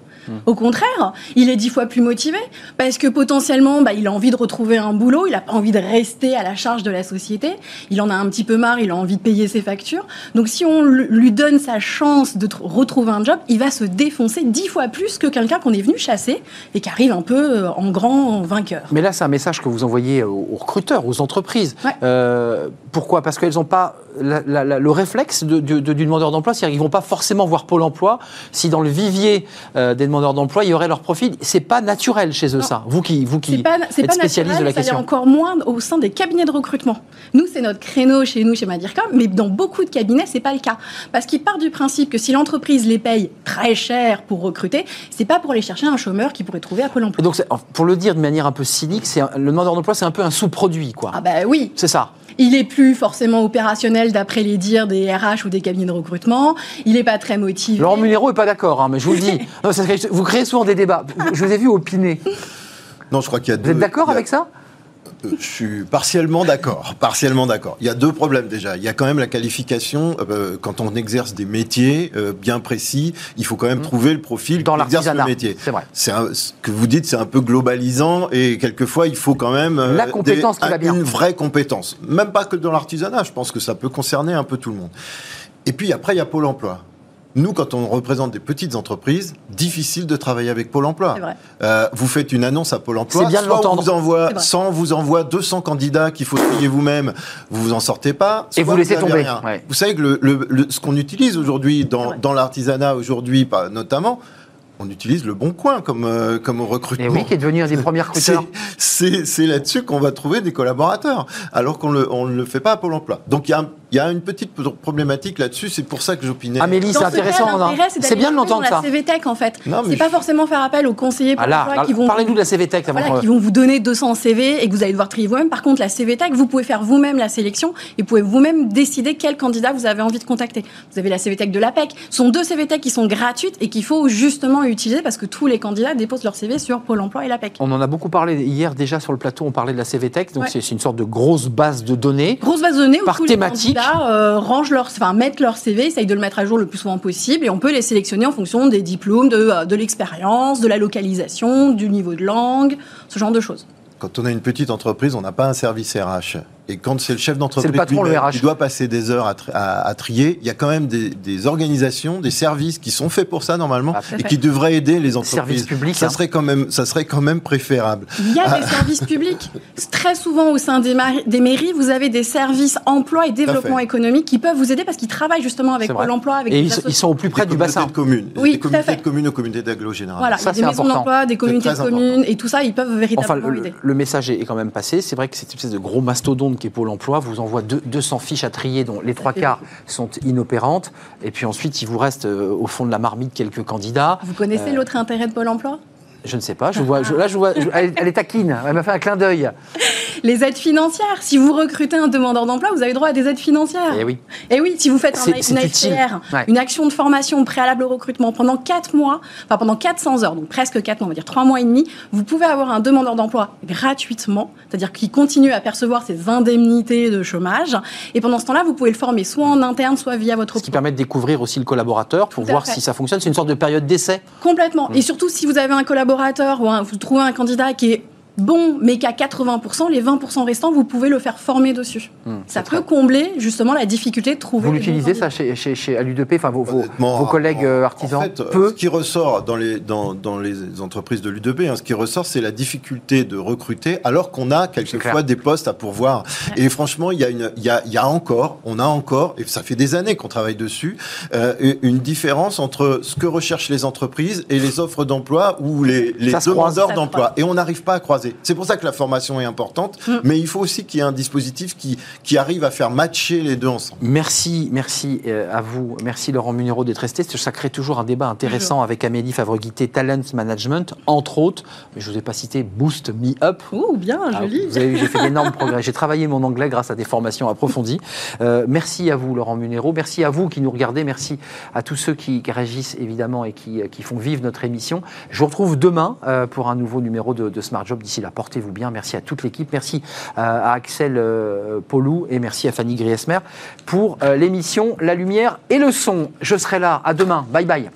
au contraire, il est dix fois plus motivé parce que potentiellement, bah, il a envie de retrouver un boulot, il n'a pas envie de rester à la charge de la société, il en a un petit peu marre, il a envie de payer ses factures. Donc si on lui donne sa chance de retrouver un job, il va se défoncer dix fois plus que quelqu'un qu'on est venu chasser et qui arrive un peu euh, en grand vainqueur. Mais là, c'est un message que vous envoyez aux recruteurs, aux entreprises. Euh, pourquoi? Parce qu'elles n'ont pas le réflexe du demandeur d'emploi, c'est-à-dire qu'ils ne vont pas forcément voir Pôle emploi si dans le vivier euh, des demandeurs demandeurs d'emploi, il y aurait leur profil. C'est pas naturel chez eux, ça. Vous qui, vous qui C'est pas, c'est êtes pas spécialiste de la ça question. encore moins au sein des cabinets de recrutement. Nous, c'est notre créneau chez nous, chez Madircom, mais dans beaucoup de cabinets, c'est pas le cas. Parce qu'ils partent du principe que si l'entreprise les paye très cher pour recruter, c'est pas pour aller chercher un chômeur qui pourrait trouver à Pôle emploi. Et donc, pour le dire de manière un peu cynique, c'est le demandeur d'emploi, c'est un peu un sous-produit, quoi. Ah bah oui, C'est ça. Il est plus forcément opérationnel d'après les dires des RH ou des cabinets de recrutement. Il est pas très motivé. Laurent Munero est pas d'accord, hein, mais je vous le dis. Non, ça serait- vous créez souvent des débats. Je vous ai vu opiner. Non, je crois qu'il y a Vous deux. êtes d'accord avec ça? Je suis partiellement d'accord. Partiellement d'accord. Il y a deux problèmes déjà. Il y a quand même la qualification. euh, quand on exerce des métiers euh, bien précis, il faut quand même trouver le profil. Dans exerce le l'artisanat. métier. C'est vrai. C'est ce que vous dites, c'est un peu globalisant et quelquefois il faut quand même euh, La compétence qui va bien. une vraie compétence. Même pas que dans l'artisanat. Je pense que ça peut concerner un peu tout le monde. Et puis après, il y a Pôle Emploi. Nous, quand on représente des petites entreprises, difficile de travailler avec Pôle Emploi. Euh, vous faites une annonce à Pôle Emploi, bien soit on vous envoie C'est vrai. 100, on vous envoie 200 candidats qu'il faut trier vous-même, vous vous en sortez pas. Et vous laissez tomber. rien. Ouais. Vous savez que le, le- le- ce qu'on utilise aujourd'hui dans, l'artisanat aujourd'hui, pas- notamment, on utilise le bon coin comme, euh, comme recrutement. Et oui, qui est devenu un des premiers C'est- recruteurs. C'est là-dessus qu'on va trouver des collaborateurs, alors qu'on le- on ne le fait pas à Pôle emploi. Donc il y a, un- il y a une petite problématique là-dessus, c'est pour ça que j'opinais. Amélie, c'est intéressant. hein. C'est bien de l'entendre, ça. La CVTech, en fait. Non, mais C'est je- pas forcément faire appel aux conseillers Ah là, emploi là, qui vont parlez-nous de la CVTech. avant Voilà, qui vont vous donner 200 CV et que vous allez devoir trier vous-même. Par contre, la CVTech, vous pouvez faire vous-même la sélection et vous pouvez vous-même décider quel candidat vous avez envie de contacter. Vous avez la CVTech de l'APEC. Ce sont deux CVTech qui sont gratuites et qu'il faut justement utiliser parce que tous les candidats déposent leur CV sur Pôle emploi et l'APEC. On en a beaucoup parlé hier déjà sur le plateau, on parlait de la CVTech, donc Ouais. c'est une sorte de grosse base de données. Grosse base de données Par tous thématique. Candidats euh, leur, mettent leur CV, essayent de le mettre à jour le plus souvent possible et on peut les sélectionner en fonction des diplômes, de, euh, de l'expérience, de la localisation, du niveau de langue, ce genre de choses. Quand on a une petite entreprise, on n'a pas un service RH. Et quand c'est le chef d'entreprise C'est le patron, le lui-même RH. qui doit passer des heures à, tri- à- à trier, il y a quand même des, des organisations, des services qui sont faits pour ça normalement Ah, et qui devraient aider les entreprises. public. Ça hein. serait quand même, ça serait quand même préférable. Il y a des services publics. Très souvent, au sein des, des mairies, vous avez des services emploi et développement économique qui peuvent vous aider parce qu'ils travaillent justement avec C'est. Pôle emploi, avec Et des ils, sont au plus près Des du communautés bassin. de communes, Oui, des communautés fait. de communes aux communautés d'agglo général. Voilà, Ça, des c'est maisons important. d'emploi, des communautés de communes et tout ça, ils peuvent véritablement Enfin, le, aider. le message est est quand même passé. C'est vrai que cette espèce de gros mastodonte qui est Pôle emploi vous envoie deux- 200 fiches à trier, dont les trois quarts sont inopérantes. Et puis ensuite, il vous reste euh, au fond de la marmite quelques candidats. Vous connaissez Euh, l'autre intérêt de Pôle emploi? Je ne sais pas. Je vois, je- là, je vois, je- elle, elle est taquine. Elle m'a fait un clin d'œil. Les aides financières. Si vous recrutez un demandeur d'emploi, vous avez droit à des aides financières. Eh oui. Et oui, si vous faites un, une. AFPR, Ouais. une action de formation préalable au recrutement pendant 4 mois, enfin pendant 400 heures, donc presque 4 mois, on va dire 3 mois et demi, vous pouvez avoir un demandeur d'emploi gratuitement, c'est-à-dire qu'il continue à percevoir ses indemnités de chômage. Et pendant ce temps-là, vous pouvez le former soit en interne, soit via votre Ce qui permet de découvrir aussi le collaborateur pour voir fait. si ça fonctionne. C'est une sorte de période d'essai. Complètement. Et surtout, si vous avez un collaborateur ou un- vous trouvez un candidat qui est bon, mais qu'à 80%, les 20% restants, vous pouvez le faire former dessus. Hum, Ça peut combler justement la difficulté de trouver. Vous l'utilisez ça chez, chez, chez l'UDP, enfin vos, vos, vos collègues en- euh, en artisans fait, Peu. Ce qui ressort dans les, dans, dans les entreprises de l'UDP, hein, ce qui ressort, c'est la difficulté de recruter alors qu'on a quelquefois des postes à pourvoir. Et franchement, il y, a une, il, y a, il y a encore, on a encore, et ça fait des années qu'on travaille dessus, euh, une différence entre ce que recherchent les entreprises et les offres d'emploi ou les, les demandeurs d'emploi. Et on n'arrive pas à croiser. C'est pour ça que la formation est importante, Mm. mais il faut aussi qu'il y ait un dispositif qui, qui arrive à faire matcher les deux ensemble. Merci, merci euh, à vous. Merci Laurent Munero d'être resté. Ça crée toujours un débat intéressant avec Amélie Favreguité, Talent Management, entre autres. Mais je ne vous ai pas cité Boost Me Up. Oh, bien, Ah, joli. vous avez vu, j'ai fait d'énormes progrès. J'ai travaillé mon anglais grâce à des formations approfondies. Euh, merci à vous, Laurent Munero. Merci à vous qui nous regardez. Merci à tous ceux qui réagissent, évidemment, et qui, qui font vivre notre émission. Je vous retrouve demain euh, pour un nouveau numéro de, de Smart Job. D'ici portez-vous bien. Merci à toute l'équipe. Merci euh, à Axel euh, Paulou et merci à Fanny Griesmer pour euh, l'émission La Lumière et le Son. Je serai là. À demain. Bye bye.